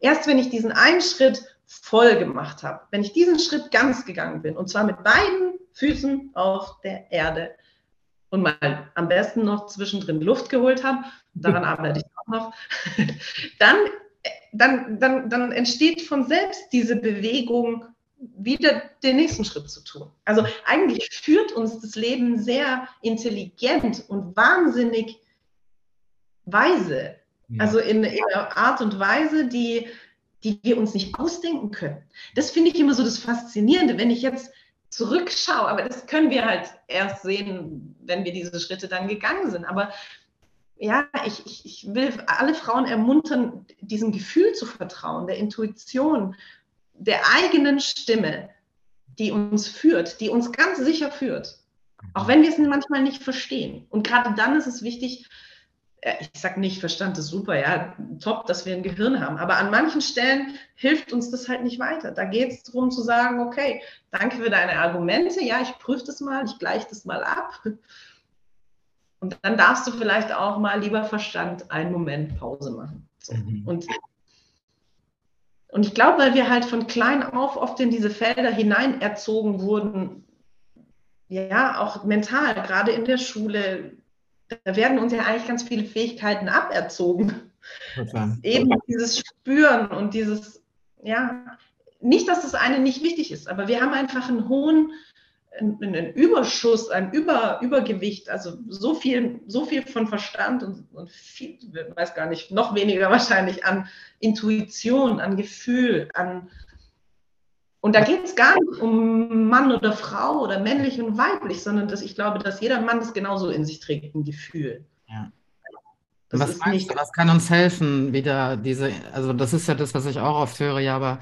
erst wenn ich diesen einen Schritt voll gemacht habe, wenn ich diesen Schritt ganz gegangen bin, und zwar mit beiden Füßen auf der Erde und mal am besten noch zwischendrin Luft geholt habe, daran *laughs* arbeite ich auch noch, *laughs* dann, äh, dann, dann, dann entsteht von selbst diese Bewegung wieder den nächsten Schritt zu tun. Also eigentlich führt uns das Leben sehr intelligent und wahnsinnig weise. Ja. Also in, in, einer Art und Weise, die, die wir uns nicht ausdenken können. Das finde ich immer so das Faszinierende, wenn ich jetzt zurückschaue. Aber das können wir halt erst sehen, wenn wir diese Schritte dann gegangen sind. Aber ja, ich, ich, ich will alle Frauen ermuntern, diesem Gefühl zu vertrauen, der Intuition, der eigenen Stimme, die uns führt, die uns ganz sicher führt. Auch wenn wir es manchmal nicht verstehen. Und gerade dann ist es wichtig, äh, ich sage nicht, Verstand ist super, ja, top, dass wir ein Gehirn haben. Aber an manchen Stellen hilft uns das halt nicht weiter. Da geht es darum zu sagen, okay, danke für deine Argumente, ja, ich prüfe das mal, ich gleiche das mal ab. Und dann darfst du vielleicht auch mal, lieber Verstand, einen Moment Pause machen. So. Mhm. Und und ich glaube, weil wir halt von klein auf oft in diese Felder hinein erzogen wurden, ja, auch mental, gerade in der Schule, da werden uns ja eigentlich ganz viele Fähigkeiten aberzogen. *laughs* Eben dieses Spüren und dieses, ja, nicht, dass das eine nicht wichtig ist, aber wir haben einfach einen hohen einen Überschuss, ein Über, Übergewicht, also so viel, so viel von Verstand und, und viel, ich weiß gar nicht, noch weniger wahrscheinlich an Intuition, an Gefühl, an und da geht es gar nicht um Mann oder Frau oder männlich und weiblich, sondern dass ich glaube, dass jeder Mann das genauso in sich trägt, ein Gefühl. Ja. was, meinst was kann uns helfen, wieder diese, also das ist ja das, was ich auch oft höre, ja, aber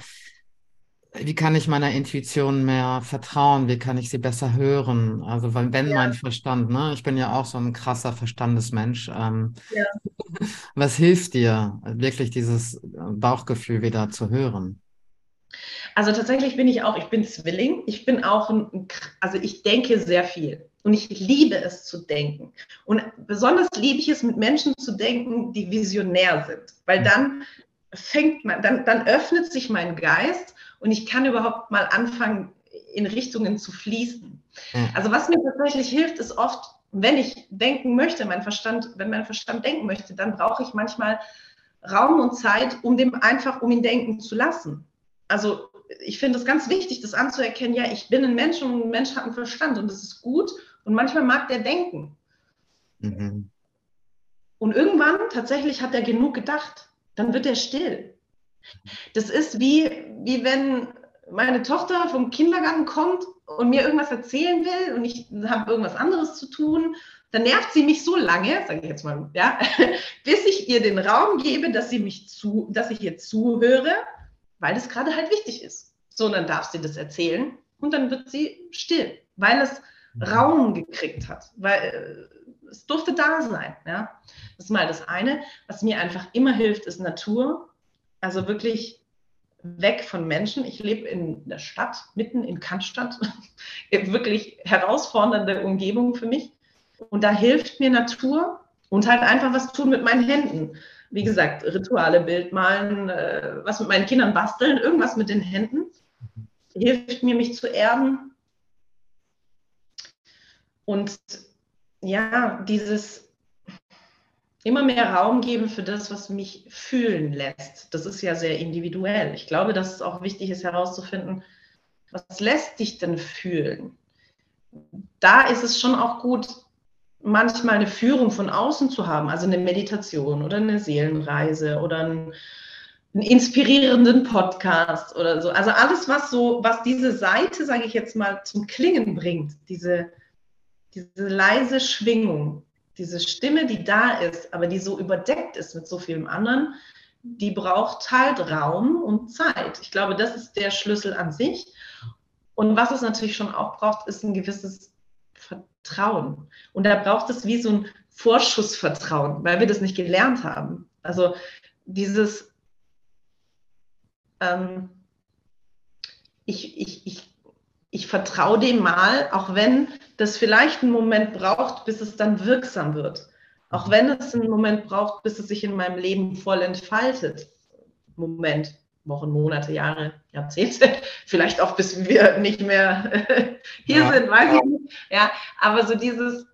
wie kann ich meiner Intuition mehr vertrauen? Wie kann ich sie besser hören? Also, weil wenn ja. mein Verstand, ne, ich bin ja auch so ein krasser Verstandesmensch. Ähm, ja. *laughs* Was hilft dir, wirklich dieses äh, Bauchgefühl wieder zu hören? Also tatsächlich bin ich auch, ich bin Zwilling. Ich bin auch ein, also ich denke sehr viel. Und ich liebe es zu denken. Und besonders liebe ich es, mit Menschen zu denken, die visionär sind. Weil hm. dann fängt man, dann, dann öffnet sich mein Geist und ich kann überhaupt mal anfangen, in Richtungen zu fließen. Ja. Also was mir tatsächlich hilft, ist oft, wenn ich denken möchte, mein Verstand, wenn mein Verstand denken möchte, dann brauche ich manchmal Raum und Zeit, um dem einfach, um ihn denken zu lassen. Also ich finde es ganz wichtig, das anzuerkennen, ja, ich bin ein Mensch und ein Mensch hat einen Verstand und das ist gut und manchmal mag der denken. Mhm. Und irgendwann tatsächlich hat er genug gedacht, dann wird er still. Das ist wie, wie wenn meine Tochter vom Kindergarten kommt und mir irgendwas erzählen will und ich habe irgendwas anderes zu tun, dann nervt sie mich so lange, sage ich jetzt mal, ja, *laughs* bis ich ihr den Raum gebe, dass sie mich zu, dass ich ihr zuhöre, weil das gerade halt wichtig ist. So, und dann darf sie das erzählen und dann wird sie still, weil es mhm. Raum gekriegt hat, weil äh, es durfte da sein. Ja? Das ist mal das eine. Was mir einfach immer hilft, ist Natur. Also wirklich weg von Menschen. Ich lebe in der Stadt, mitten in Cannstatt. *laughs* wirklich herausfordernde Umgebung für mich. Und da hilft mir Natur und halt einfach was tun mit meinen Händen. Wie gesagt, Rituale, Bild malen, äh, was mit meinen Kindern basteln, irgendwas mit den Händen. Hilft mir, mich zu erden. Und ja, dieses immer mehr Raum geben für das, was mich fühlen lässt. Das ist ja sehr individuell. Ich glaube, dass es auch wichtig ist herauszufinden, was lässt dich denn fühlen? Da ist es schon auch gut, manchmal eine Führung von außen zu haben, also eine Meditation oder eine Seelenreise oder einen, einen inspirierenden Podcast oder so. Also alles, was so, was diese Seite, sage ich jetzt mal, zum Klingen bringt, diese, diese leise Schwingung, diese Stimme, die da ist, aber die so überdeckt ist mit so vielem anderen, die braucht halt Raum und Zeit. Ich glaube, das ist der Schlüssel an sich. Und was es natürlich schon auch braucht, ist ein gewisses Vertrauen. Und da braucht es wie so ein Vorschussvertrauen, weil wir das nicht gelernt haben. Also dieses, ähm, ich, ich, ich, ich vertraue dem mal, auch wenn das vielleicht einen Moment braucht, bis es dann wirksam wird. Auch wenn es einen Moment braucht, bis es sich in meinem Leben voll entfaltet. Moment. Wochen, Monate, Jahre, Jahrzehnte, *laughs* vielleicht auch bis wir nicht mehr *laughs* hier ja. sind, weiß ich nicht. Ja, aber so dieses,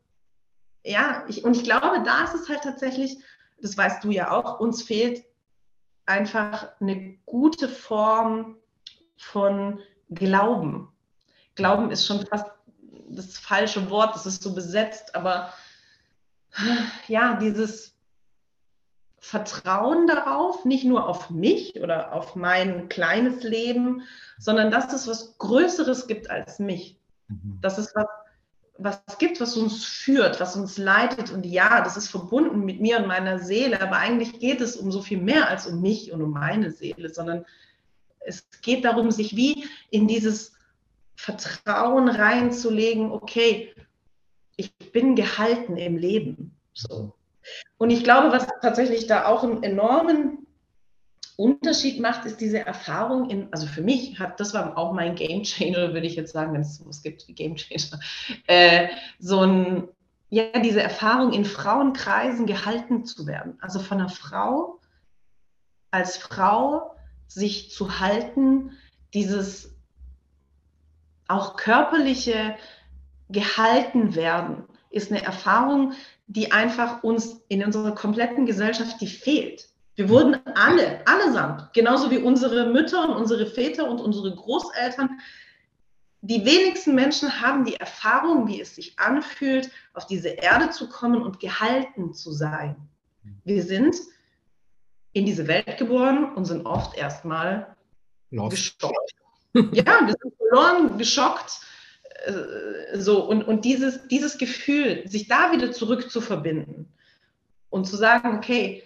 ja, ich, und ich glaube, da ist es halt tatsächlich, das weißt du ja auch, uns fehlt einfach eine gute Form von Glauben. Glauben ist schon fast das falsche Wort, das ist so besetzt, aber ja, dieses Vertrauen darauf, nicht nur auf mich oder auf mein kleines Leben, sondern dass es was Größeres gibt als mich. Mhm. Dass es was, was gibt, was uns führt, was uns leitet. Und ja, das ist verbunden mit mir und meiner Seele, aber eigentlich geht es um so viel mehr als um mich und um meine Seele, sondern es geht darum, sich wie in dieses Vertrauen reinzulegen, okay, ich bin gehalten im Leben. So. Und ich glaube, was tatsächlich da auch einen enormen Unterschied macht, ist diese Erfahrung in, also für mich hat, das war auch mein Game Changer, *laughs* würde ich jetzt sagen, wenn es sowas gibt wie Game Changer, äh, so ein, ja, diese Erfahrung in Frauenkreisen gehalten zu werden. Also von einer Frau als Frau sich zu halten, dieses auch körperliche gehalten werden, ist eine Erfahrung, die einfach uns in unserer kompletten Gesellschaft, die fehlt. Wir wurden alle, allesamt, genauso wie unsere Mütter und unsere Väter und unsere Großeltern, die wenigsten Menschen haben die Erfahrung, wie es sich anfühlt, auf diese Erde zu kommen und gehalten zu sein. Wir sind in diese Welt geboren und sind oft erstmal geschockt. Ja, wir sind verloren, geschockt, äh, so, und, und dieses, dieses Gefühl, sich da wieder zurück zu verbinden und zu sagen, okay,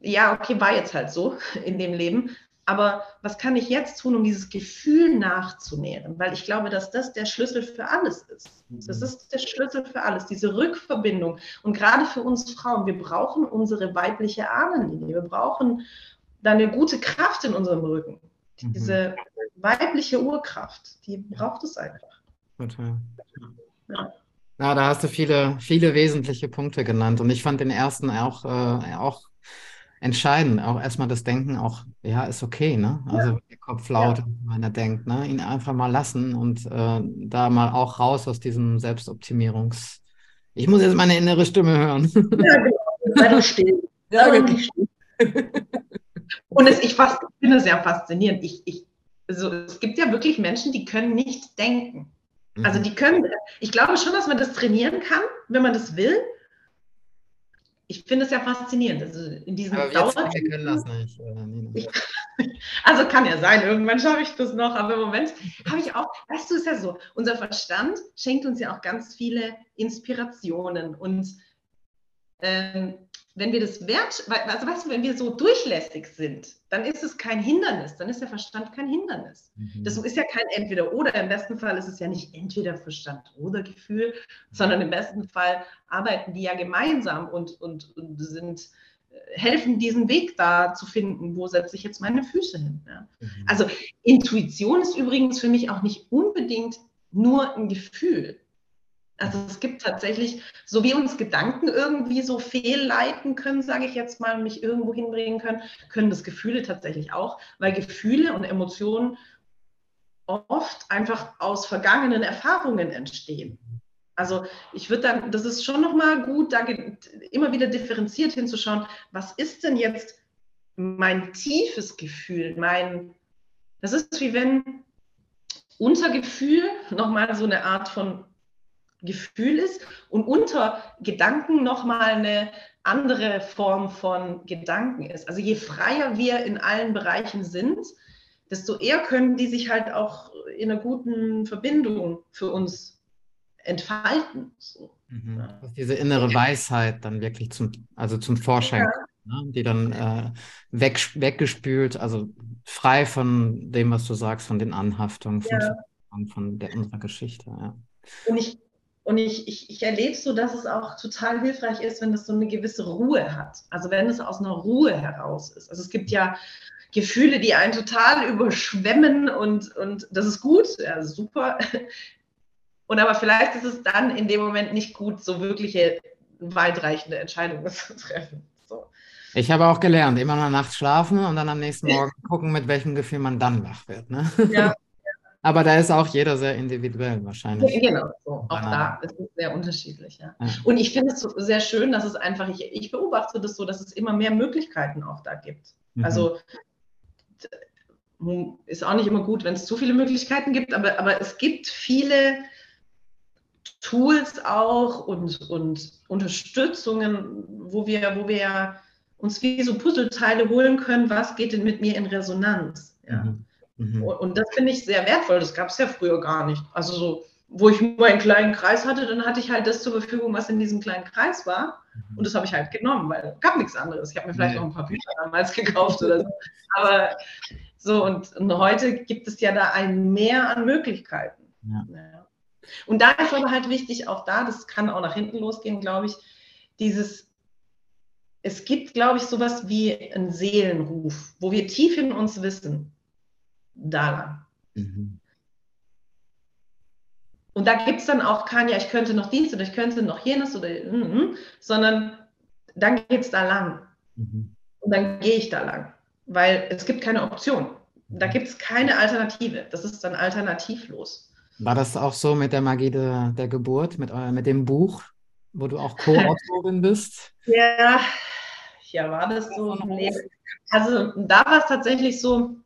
ja, okay, war jetzt halt so *laughs* in dem Leben, aber was kann ich jetzt tun, um dieses Gefühl nachzunähren? Weil ich glaube, dass das der Schlüssel für alles ist. Das ist der Schlüssel für alles, diese Rückverbindung. Und gerade für uns Frauen, wir brauchen unsere weibliche Ahnenlinie. Wir brauchen da eine gute Kraft in unserem Rücken. Mhm. Diese weibliche Urkraft, die braucht es einfach. Total. Ja. ja. da hast du viele, viele wesentliche Punkte genannt. Und ich fand den ersten auch, äh, auch entscheidend. Auch erstmal das Denken, auch, ja, ist okay, ne? Also ja. der Kopf laut, ja. wenn er denkt, ne? Ihn einfach mal lassen und äh, da mal auch raus aus diesem Selbstoptimierungs. Ich muss jetzt meine innere Stimme hören. Ja, genau. Sei doch still. Ja, genau. still. *laughs* Und es, ich, fast, finde es sehr faszinierend. Ich, ich, also, es gibt ja wirklich Menschen, die können nicht denken. Also mhm. die können, ich glaube schon, dass man das trainieren kann, wenn man das will. ich finde es ja faszinierend. Also in diesem aber wir können das nicht. Ich, *laughs* also kann ja sein, irgendwann schaffe ich das noch, aber im Moment habe ich auch, weißt du, ist ja so, unser Verstand schenkt uns ja auch ganz viele Inspirationen und ähm, wenn wir das wert, also weißt du, wenn wir so durchlässig sind, dann ist es kein Hindernis, dann ist der Verstand kein Hindernis. Mhm. Das ist ja kein Entweder-Oder. Im besten Fall ist es ja nicht entweder Verstand oder Gefühl, sondern im besten Fall arbeiten die ja gemeinsam und, und, und sind, äh, helfen diesen Weg da zu finden, wo setze ich jetzt meine Füße hin. Ja? Mhm. Also Intuition ist übrigens für mich auch nicht unbedingt nur ein Gefühl. Also es gibt tatsächlich, so wie uns Gedanken irgendwie so fehlleiten können, sage ich jetzt mal, mich irgendwo hinbringen können, können das Gefühle tatsächlich auch, weil Gefühle und Emotionen oft einfach aus vergangenen Erfahrungen entstehen. Also ich würde dann, das ist schon nochmal gut, da immer wieder differenziert hinzuschauen, was ist denn jetzt mein tiefes Gefühl, mein, das ist wie wenn Untergefühl nochmal so eine Art von Gefühl ist und unter Gedanken nochmal eine andere Form von Gedanken ist. Also je freier wir in allen Bereichen sind, desto eher können die sich halt auch in einer guten Verbindung für uns entfalten. So. Mhm. Dass diese innere Weisheit dann wirklich zum, also zum Vorschein ja. kommt, ne? die dann äh, weg, weggespült, also frei von dem, was du sagst, von den Anhaftungen, von, ja. von der unserer Geschichte. Ja. Und ich und ich, ich, ich erlebe so, dass es auch total hilfreich ist, wenn das so eine gewisse Ruhe hat. Also wenn es aus einer Ruhe heraus ist. Also es gibt ja Gefühle, die einen total überschwemmen und, und das ist gut, ja, super. Und aber vielleicht ist es dann in dem Moment nicht gut, so wirkliche weitreichende Entscheidungen *laughs* zu treffen. So. Ich habe auch gelernt, immer mal nachts schlafen und dann am nächsten Morgen gucken, mit welchem Gefühl man dann wach wird. Ne? Ja, *laughs* Aber da ist auch jeder sehr individuell wahrscheinlich. Ja, genau, so. auch da ist es sehr unterschiedlich. Ja. ja. Und ich finde es so sehr schön, dass es einfach, ich, ich, beobachte das so, dass es immer mehr Möglichkeiten auch da gibt. Mhm. Also ist auch nicht immer gut, wenn es zu viele Möglichkeiten gibt, aber, aber es gibt viele Tools auch und, und Unterstützungen, wo wir, wo wir uns wie so Puzzleteile holen können, was geht denn mit mir in Resonanz. Ja. Mhm. Mhm. Und das finde ich sehr wertvoll. Das gab es ja früher gar nicht. Also so, wo ich nur einen kleinen Kreis hatte, dann hatte ich halt das zur Verfügung, was in diesem kleinen Kreis war. Mhm. Und das habe ich halt genommen, weil es gab nichts anderes. Ich habe mir vielleicht nee. noch ein paar Bücher damals *laughs* gekauft oder so. Aber so, und, und, heute gibt es ja da ein Mehr an Möglichkeiten. Ja. Ja. Und da ist aber halt wichtig, auch da, das kann auch nach hinten losgehen, glaube ich, dieses, es gibt, glaube ich, sowas wie einen Seelenruf, wo wir tief in uns wissen, da lang. Mhm. Und da gibt es dann auch kein, ja, ich könnte noch dies oder ich könnte noch jenes oder, mm, sondern dann geht es da lang. Mhm. Und dann gehe ich da lang, weil es gibt keine Option. Da mhm. gibt es keine Alternative. Das ist dann alternativlos. War das auch so mit der Magie der, der Geburt, mit, mit dem Buch, wo du auch Co-Autorin bist? *laughs* Ja, ja, war das so? Nee. Also da war es tatsächlich so,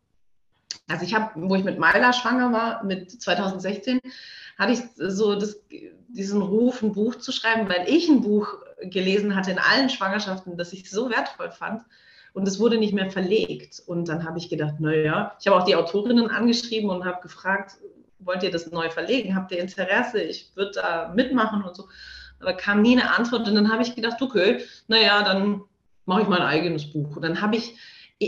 also ich habe, wo ich mit Myla schwanger war, mit 2016, hatte ich so das, diesen Ruf, ein Buch zu schreiben, weil ich ein Buch gelesen hatte in allen Schwangerschaften, das ich so wertvoll fand. Und es wurde nicht mehr verlegt. Und dann habe ich gedacht, naja, ich habe auch die Autorinnen angeschrieben und habe gefragt, wollt ihr das neu verlegen? Habt ihr Interesse? Ich würde da mitmachen und so. Aber kam nie eine Antwort. Und dann habe ich gedacht, okay, naja, dann mache ich mein eigenes Buch. Und dann habe ich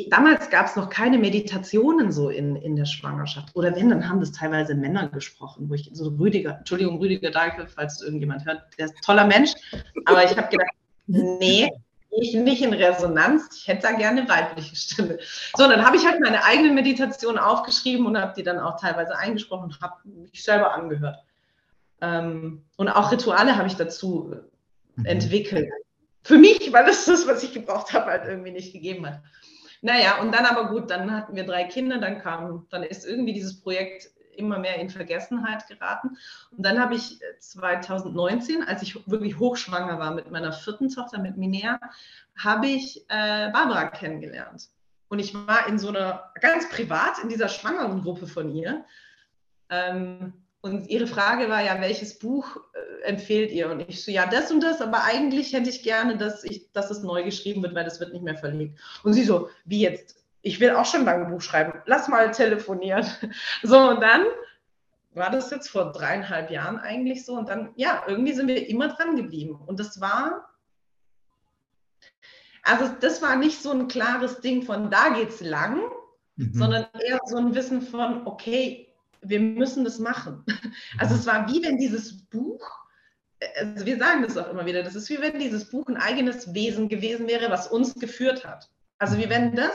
damals gab es noch keine Meditationen so in, in der Schwangerschaft. Oder wenn, dann haben das teilweise Männer gesprochen, wo ich so Rüdiger, Entschuldigung, Rüdiger Dahlke, falls irgendjemand hört, der ist ein toller Mensch. Aber ich habe gedacht, nee, ich nicht in Resonanz. Ich hätte da gerne weibliche Stimme. So, dann habe ich halt meine eigene Meditation aufgeschrieben und habe die dann auch teilweise eingesprochen und habe mich selber angehört. Ähm, und auch Rituale habe ich dazu mhm. entwickelt. Für mich, weil es das, was ich gebraucht habe, halt irgendwie nicht gegeben hat. Naja, und dann aber gut, dann hatten wir drei Kinder, dann kam, dann ist irgendwie dieses Projekt immer mehr in Vergessenheit geraten. Und dann habe ich 2019, als ich wirklich hochschwanger war mit meiner vierten Tochter, mit Minea, habe ich äh, Barbara kennengelernt. Und ich war in so einer, ganz privat, in dieser Schwangerengruppe von ihr. Ähm, und ihre Frage war ja, welches Buch äh, empfehlt ihr? Und ich so, ja, das und das, aber eigentlich hätte ich gerne, dass, ich, dass es neu geschrieben wird, weil das wird nicht mehr verlegt. Und sie so, wie jetzt? Ich will auch schon lange ein Buch schreiben. Lass mal telefonieren. *laughs* So, und dann war das jetzt vor dreieinhalb Jahren eigentlich so. Und dann, ja, irgendwie sind wir immer dran geblieben. Und das war, also das war nicht so ein klares Ding von, da geht's lang, mhm. sondern eher so ein Wissen von, okay, wir müssen das machen. *laughs* Also es war wie wenn dieses Buch, also wir sagen das auch immer wieder, das ist wie wenn dieses Buch ein eigenes Wesen gewesen wäre, was uns geführt hat. Also wie wenn das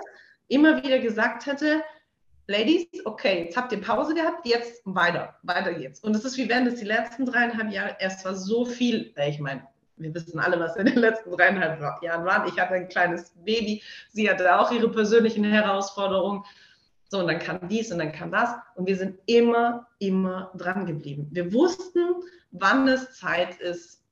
immer wieder gesagt hätte, Ladies, okay, jetzt habt ihr Pause gehabt, jetzt weiter, weiter geht's. Und es ist wie wenn das die letzten dreieinhalb Jahre, erst war so viel, ich meine, wir wissen alle, was in den letzten dreieinhalb Jahren war. Ich hatte ein kleines Baby, sie hatte auch ihre persönlichen Herausforderungen. So, und dann kam dies und dann kam das. Und wir sind immer, immer dran geblieben. Wir wussten, wann es Zeit ist,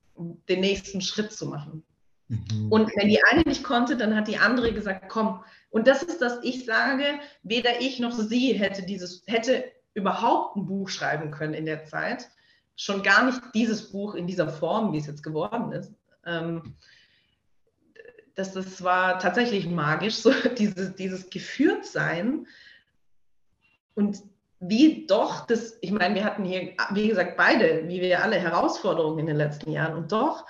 den nächsten Schritt zu machen. Mhm. Und wenn die eine nicht konnte, dann hat die andere gesagt, komm. Und das ist, dass ich sage, weder ich noch sie hätte dieses, hätte überhaupt ein Buch schreiben können in der Zeit. Schon gar nicht dieses Buch in dieser Form, wie es jetzt geworden ist. Ähm, das, das war tatsächlich magisch, so *laughs* dieses, dieses Geführtsein und wie doch das, ich meine, wir hatten hier, wie gesagt, beide, wie wir alle, Herausforderungen in den letzten Jahren. Und doch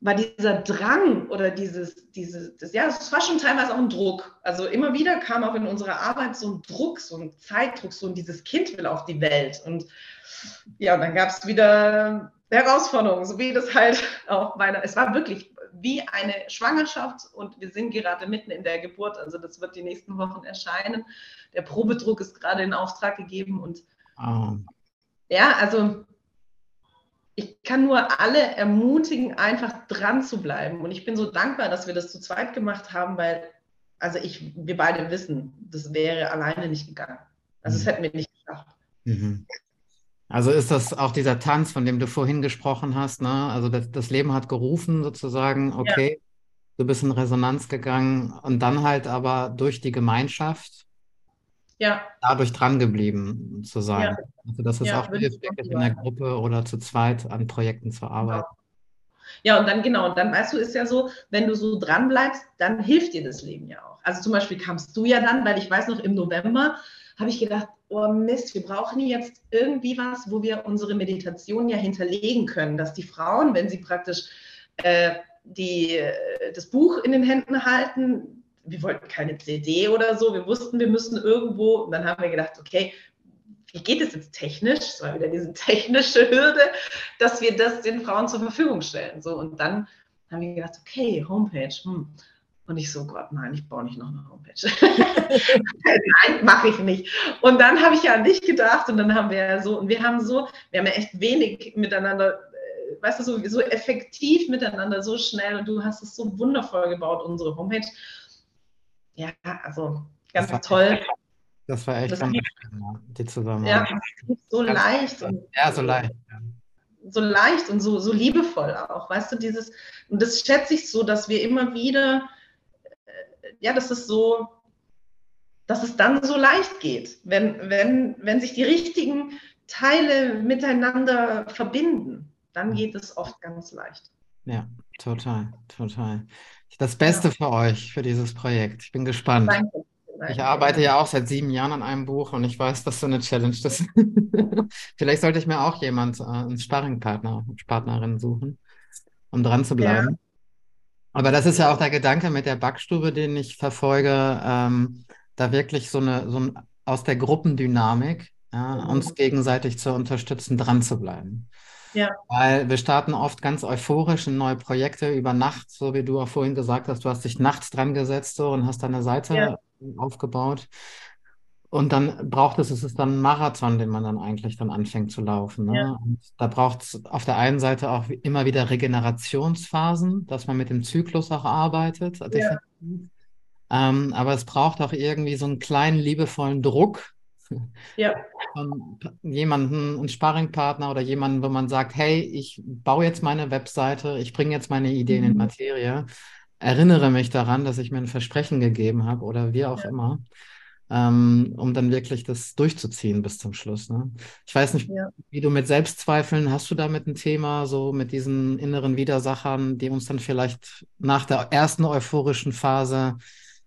war dieser Drang oder dieses, dieses, das, ja, es war schon teilweise auch ein Druck. Also immer wieder kam auch in unserer Arbeit so ein Druck, so ein Zeitdruck, so ein dieses Kind will auf die Welt. Und ja, und dann gab es wieder Herausforderungen, so wie das halt auch meiner, es war wirklich wie eine Schwangerschaft und wir sind gerade mitten in der Geburt. Also das wird die nächsten Wochen erscheinen. Der Probedruck ist gerade in Auftrag gegeben und oh. ja, also ich kann nur alle ermutigen, einfach dran zu bleiben. Und ich bin so dankbar, dass wir das zu zweit gemacht haben, weil, also ich, wir beide wissen, das wäre alleine nicht gegangen. Also mhm. das hätten wir nicht geschafft. Mhm. Also ist das auch dieser Tanz, von dem du vorhin gesprochen hast, ne? Also das, das Leben hat gerufen sozusagen, okay, ja. du bist in Resonanz gegangen und dann halt aber durch die Gemeinschaft ja. dadurch dran geblieben zu sein. Ja. Also das ist ja, auch hilft, wirklich in der Gruppe oder zu zweit an Projekten zu arbeiten. Ja, und dann genau, und dann weißt du, ist ja so, wenn du so dran bleibst, dann hilft dir das Leben ja auch. Also zum Beispiel kamst du ja dann, weil ich weiß noch, im November habe ich gedacht, oh Mist, wir brauchen jetzt irgendwie was, wo wir unsere Meditation ja hinterlegen können, dass die Frauen, wenn sie praktisch äh, die, äh, das Buch in den Händen halten, wir wollten keine CD oder so, wir wussten, wir müssen irgendwo, und dann haben wir gedacht, okay, wie geht es jetzt technisch? Das war wieder diese *laughs* technische Hürde, dass wir das den Frauen zur Verfügung stellen. So, und dann haben wir gedacht, okay, Homepage, hm, und ich so, Gott, nein, ich baue nicht noch eine Homepage. *laughs* nein, mache ich nicht. Und dann habe ich ja an dich gedacht und dann haben wir ja so, und wir haben so, wir haben ja echt wenig miteinander, äh, weißt du, so, so effektiv miteinander, so schnell und du hast es so wundervoll gebaut, unsere Homepage. Ja, also ganz das toll. Echt, das war echt das schön, die Zusammenarbeit. Ja, so ganz leicht. Und, ja, so leicht. Ja so leicht und so, so liebevoll auch, weißt du, dieses, und das schätze ich so, dass wir immer wieder ja, das ist so, dass es dann so leicht geht, wenn, wenn, wenn sich die richtigen Teile miteinander verbinden, dann geht es oft ganz leicht. Ja, total, total. Das Beste ja. für euch, für dieses Projekt. Ich bin gespannt. Danke. Ich arbeite ja auch seit sieben Jahren an einem Buch und ich weiß, dass so eine Challenge ist. *laughs* Vielleicht sollte ich mir auch jemand, äh, einen Sparringpartner, Partnerin suchen, um dran zu bleiben. Ja. Aber das ist ja auch der Gedanke mit der Backstube, den ich verfolge, ähm, da wirklich so eine, so ein, aus der Gruppendynamik ja, mhm. uns gegenseitig zu unterstützen, dran zu bleiben. Ja. Weil wir starten oft ganz euphorisch in neue Projekte über Nacht, so wie du auch vorhin gesagt hast, du hast dich nachts dran gesetzt so, und hast deine Seite ja. aufgebaut. Und dann braucht es, es ist dann ein Marathon, den man dann eigentlich dann anfängt zu laufen. Ne? Ja. Und da braucht es auf der einen Seite auch immer wieder Regenerationsphasen, dass man mit dem Zyklus auch arbeitet. Ja. Ähm, aber es braucht auch irgendwie so einen kleinen liebevollen Druck. Ja. Von jemanden, einen Sparringpartner oder jemanden, wo man sagt, hey, ich baue jetzt meine Webseite, ich bringe jetzt meine Ideen mhm. in Materie, erinnere mich daran, dass ich mir ein Versprechen gegeben habe oder wie auch immer. Ähm, um dann wirklich das durchzuziehen bis zum Schluss. Ne? Ich weiß nicht, ja. wie du mit Selbstzweifeln, hast du damit ein Thema, so mit diesen inneren Widersachern, die uns dann vielleicht nach der ersten euphorischen Phase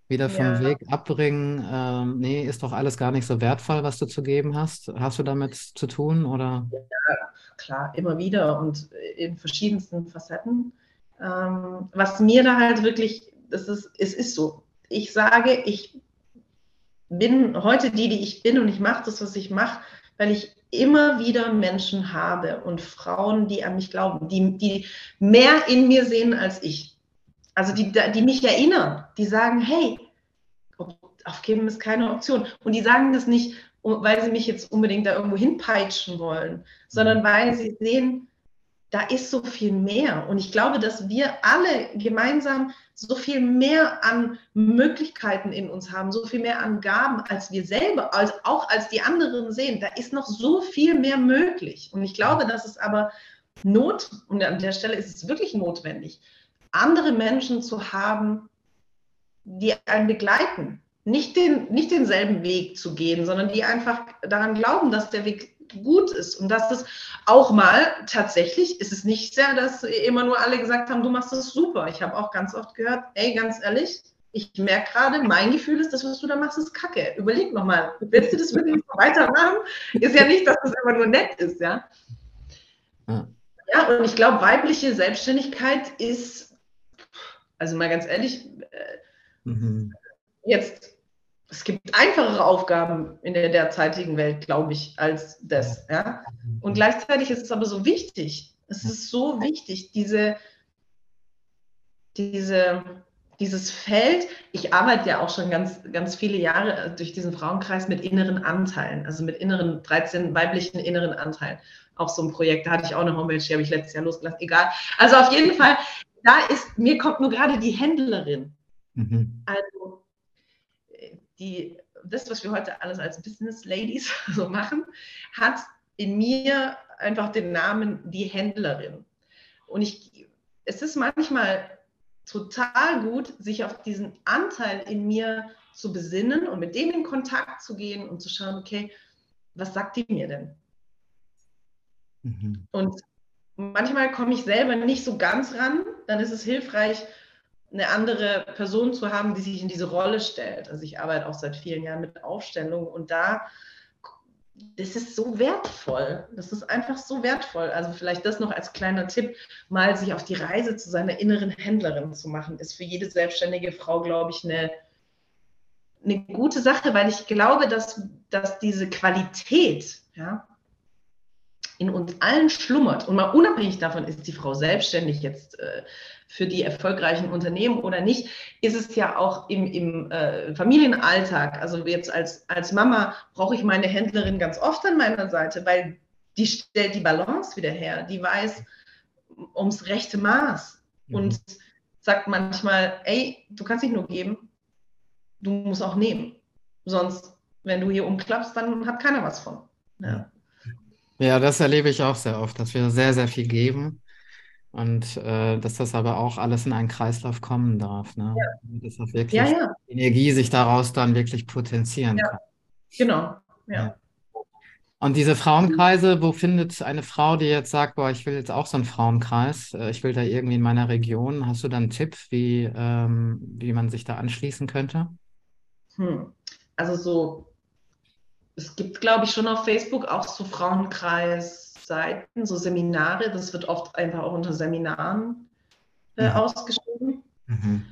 wieder vom ja. Weg abbringen? Ähm, nee, ist doch alles gar nicht so wertvoll, was du zu geben hast. Hast du damit zu tun oder? Ja, klar, immer wieder und in verschiedensten Facetten. Ähm, was mir da halt wirklich, das ist, es ist so. Ich sage, ich bin heute die, die ich bin und ich mache das, was ich mache, weil ich immer wieder Menschen habe und Frauen, die an mich glauben, die, die mehr in mir sehen als ich. Also die, die mich erinnern, die sagen, hey, aufgeben ist keine Option. Und die sagen das nicht, weil sie mich jetzt unbedingt da irgendwo hinpeitschen wollen, sondern weil sie sehen, da ist so viel mehr. Und ich glaube, dass wir alle gemeinsam so viel mehr an Möglichkeiten in uns haben, so viel mehr an Gaben, als wir selber, als, auch als die anderen sehen. Da ist noch so viel mehr möglich. Und ich glaube, dass es aber Not, und an der Stelle ist es wirklich notwendig, andere Menschen zu haben, die einen begleiten. Nicht, den, nicht denselben Weg zu gehen, sondern die einfach daran glauben, dass der Weg gut ist und dass es auch mal tatsächlich ist es nicht sehr, dass immer nur alle gesagt haben, du machst das super. Ich habe auch ganz oft gehört, ey, ganz ehrlich, ich merke gerade, mein Gefühl ist, das, was du da machst, ist Kacke. Überleg nochmal, willst du das wirklich weitermachen? Ist ja nicht, dass das immer nur nett ist, ja. Ja, und ich glaube, weibliche Selbstständigkeit ist, also mal ganz ehrlich, äh, mhm. jetzt es gibt einfachere Aufgaben in der derzeitigen Welt, glaube ich, als das. Ja? Und gleichzeitig ist es aber so wichtig. Es ist so wichtig, diese, diese, dieses Feld. Ich arbeite ja auch schon ganz, ganz viele Jahre durch diesen Frauenkreis mit inneren Anteilen, also mit inneren 13 weiblichen inneren Anteilen. Auch so ein Projekt, da hatte ich auch eine Homepage, die habe ich letztes Jahr losgelassen. Egal. Also auf jeden Fall, da ist, mir kommt nur gerade die Händlerin. Mhm. Also die, das, was wir heute alles als Business Ladies *laughs* so machen, hat in mir einfach den Namen die Händlerin. Und ich, es ist manchmal total gut, sich auf diesen Anteil in mir zu besinnen und mit dem in Kontakt zu gehen und zu schauen, okay, was sagt die mir denn? Mhm. Und manchmal komme ich selber nicht so ganz ran, dann ist es hilfreich, eine andere Person zu haben, die sich in diese Rolle stellt. Also ich arbeite auch seit vielen Jahren mit Aufstellung und da, das ist so wertvoll. Das ist einfach so wertvoll. Also vielleicht das noch als kleiner Tipp, mal sich auf die Reise zu seiner inneren Händlerin zu machen, ist für jede selbstständige Frau, glaube ich, eine, eine gute Sache, weil ich glaube, dass, dass diese Qualität, ja, in uns allen schlummert. Und mal unabhängig davon, ist die Frau selbstständig jetzt äh, für die erfolgreichen Unternehmen oder nicht, ist es ja auch im, im äh, Familienalltag. Also jetzt als, als Mama brauche ich meine Händlerin ganz oft an meiner Seite, weil die stellt die Balance wieder her. Die weiß ums rechte Maß mhm. und sagt manchmal, ey, du kannst nicht nur geben, du musst auch nehmen. Sonst, wenn du hier umklappst, dann hat keiner was von. Ja. Ja, das erlebe ich auch sehr oft, dass wir sehr, sehr viel geben und äh, dass das aber auch alles in einen Kreislauf kommen darf. Ne? Ja. Dass auch wirklich ja, ja. Energie sich daraus dann wirklich potenzieren ja. kann. Genau, ja. Und diese Frauenkreise, wo findet eine Frau, die jetzt sagt, boah, ich will jetzt auch so einen Frauenkreis, äh, ich will da irgendwie in meiner Region, hast du da einen Tipp, wie, ähm, wie man sich da anschließen könnte? Hm. Also so, es gibt, glaube ich, schon auf Facebook auch so Frauenkreis Seiten, so Seminare. Das wird oft einfach auch unter Seminaren äh, mhm. ausgeschrieben. Mhm.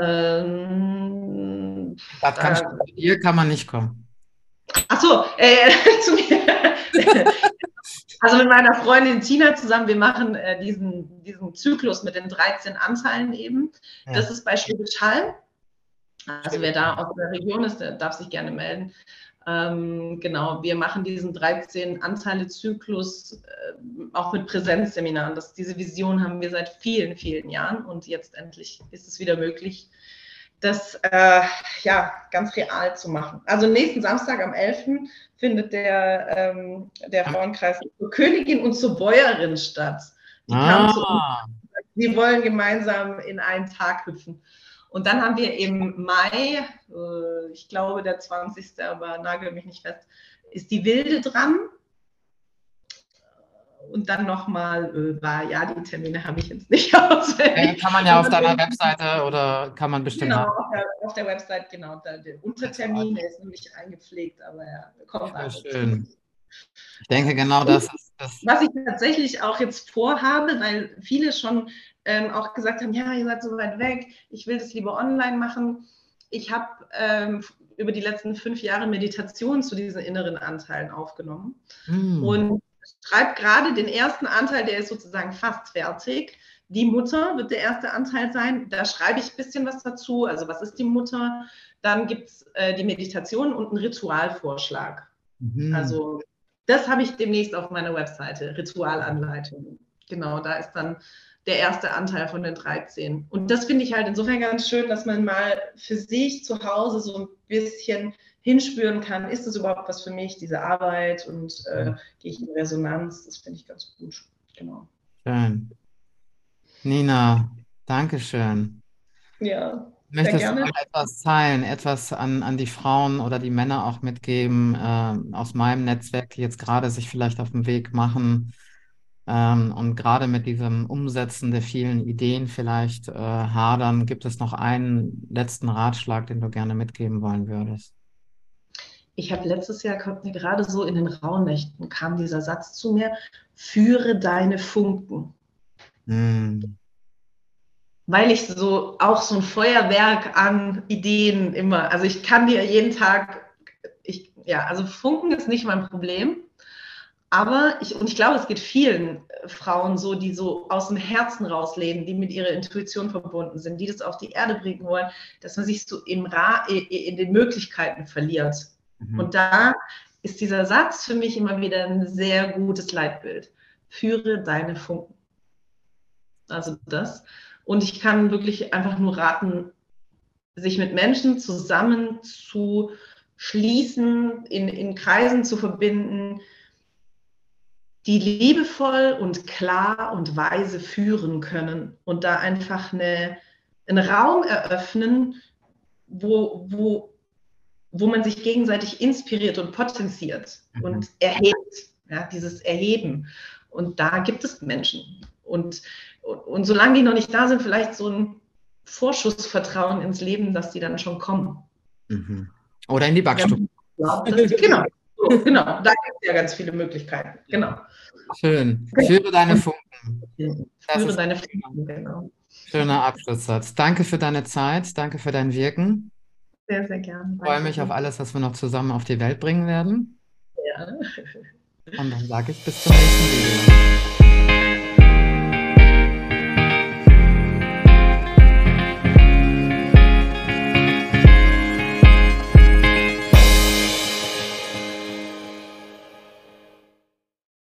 Ähm, kann äh, hier kann man nicht kommen. Achso, äh, *laughs* zu mir. also mit meiner Freundin Tina zusammen, wir machen äh, diesen, diesen Zyklus mit den 13 Anteilen eben. Ja. Das ist bei Schwäbisch Hall. Also wer da aus der Region ist, der darf sich gerne melden. Ähm, genau, wir machen diesen 13 Anteile-Zyklus äh, auch mit Präsenzseminaren. Das, diese Vision haben wir seit vielen, vielen Jahren und jetzt endlich ist es wieder möglich, das äh, ja, ganz real zu machen. Also nächsten Samstag am 11. findet der, ähm, der Frauenkreis zur Königin und zur Bäuerin statt. Die, ah. zu uns, die wollen gemeinsam in einen Tag hüpfen. Und dann haben wir im Mai, äh, ich glaube der 20. aber nagel mich nicht fest, ist die Wilde dran. Und dann nochmal äh, war, ja, die Termine habe ich jetzt nicht *laughs* auswendig. kann man ja auf deiner Webseite oder kann man bestimmt. Genau, auf der, auf der Website, genau. Da, der Untertermin, der ist nicht eingepflegt, aber ja, kommt alles. Schön. Ich denke, genau das ist das. Was ich tatsächlich auch jetzt vorhabe, weil viele schon ähm, auch gesagt haben, ja, ihr seid so weit weg, ich will das lieber online machen. Ich habe ähm, über die letzten fünf Jahre Meditation zu diesen inneren Anteilen aufgenommen mm. und schreibe gerade den ersten Anteil, der ist sozusagen fast fertig. Die Mutter wird der erste Anteil sein. Da schreibe ich ein bisschen was dazu. Also was ist die Mutter? Dann gibt es äh, die Meditation und einen Ritualvorschlag. Mhm. Also das habe ich demnächst auf meiner Webseite, Ritualanleitung. Genau, da ist dann der erste Anteil von den 13. Und das finde ich halt insofern ganz schön, dass man mal für sich zu Hause so ein bisschen hinspüren kann, ist es überhaupt was für mich, diese Arbeit und äh, gehe ich in Resonanz? Das finde ich ganz gut. Genau. Schön. Nina, danke schön. Ja. Möchtest du etwas teilen, etwas an, an die Frauen oder die Männer auch mitgeben, äh, aus meinem Netzwerk, die jetzt gerade sich vielleicht auf den Weg machen ähm, und gerade mit diesem Umsetzen der vielen Ideen vielleicht äh, hadern? Gibt es noch einen letzten Ratschlag, den du gerne mitgeben wollen würdest? Ich habe letztes Jahr, kommt mir gerade so in den Rauhnächten, kam dieser Satz zu mir, führe deine Funken. Mm weil ich so auch so ein Feuerwerk an Ideen immer, also ich kann dir jeden Tag, ich, ja, also Funken ist nicht mein Problem, aber ich, und ich glaube, es geht vielen äh, Frauen so, die so aus dem Herzen rausleben, die mit ihrer Intuition verbunden sind, die das auf die Erde bringen wollen, dass man sich so im Ra in den Möglichkeiten verliert. Mhm. Und da ist dieser Satz für mich immer wieder ein sehr gutes Leitbild. Führe deine Funken. Also das. Und ich kann wirklich einfach nur raten, sich mit Menschen zusammen zu schließen, in, in Kreisen zu verbinden, die liebevoll und klar und weise führen können und da einfach eine, einen Raum eröffnen, wo, wo, wo man sich gegenseitig inspiriert und potenziert mhm. und erhebt, ja, dieses Erheben. Und da gibt es Menschen. Und und, und solange die noch nicht da sind, vielleicht so ein Vorschussvertrauen ins Leben, dass die dann schon kommen. Mhm. Oder in die Backstube. Ja, genau. *laughs* So, genau, da gibt es ja ganz viele Möglichkeiten. Genau. Schön. Führe deine Funken. Führe deine Funken, genau. Schöner Abschlusssatz. Danke für deine Zeit, danke für dein Wirken. Sehr, sehr gerne. Ich freue mich auf alles, was wir noch zusammen auf die Welt bringen werden. Ja. Und dann sage ich bis zum nächsten Video.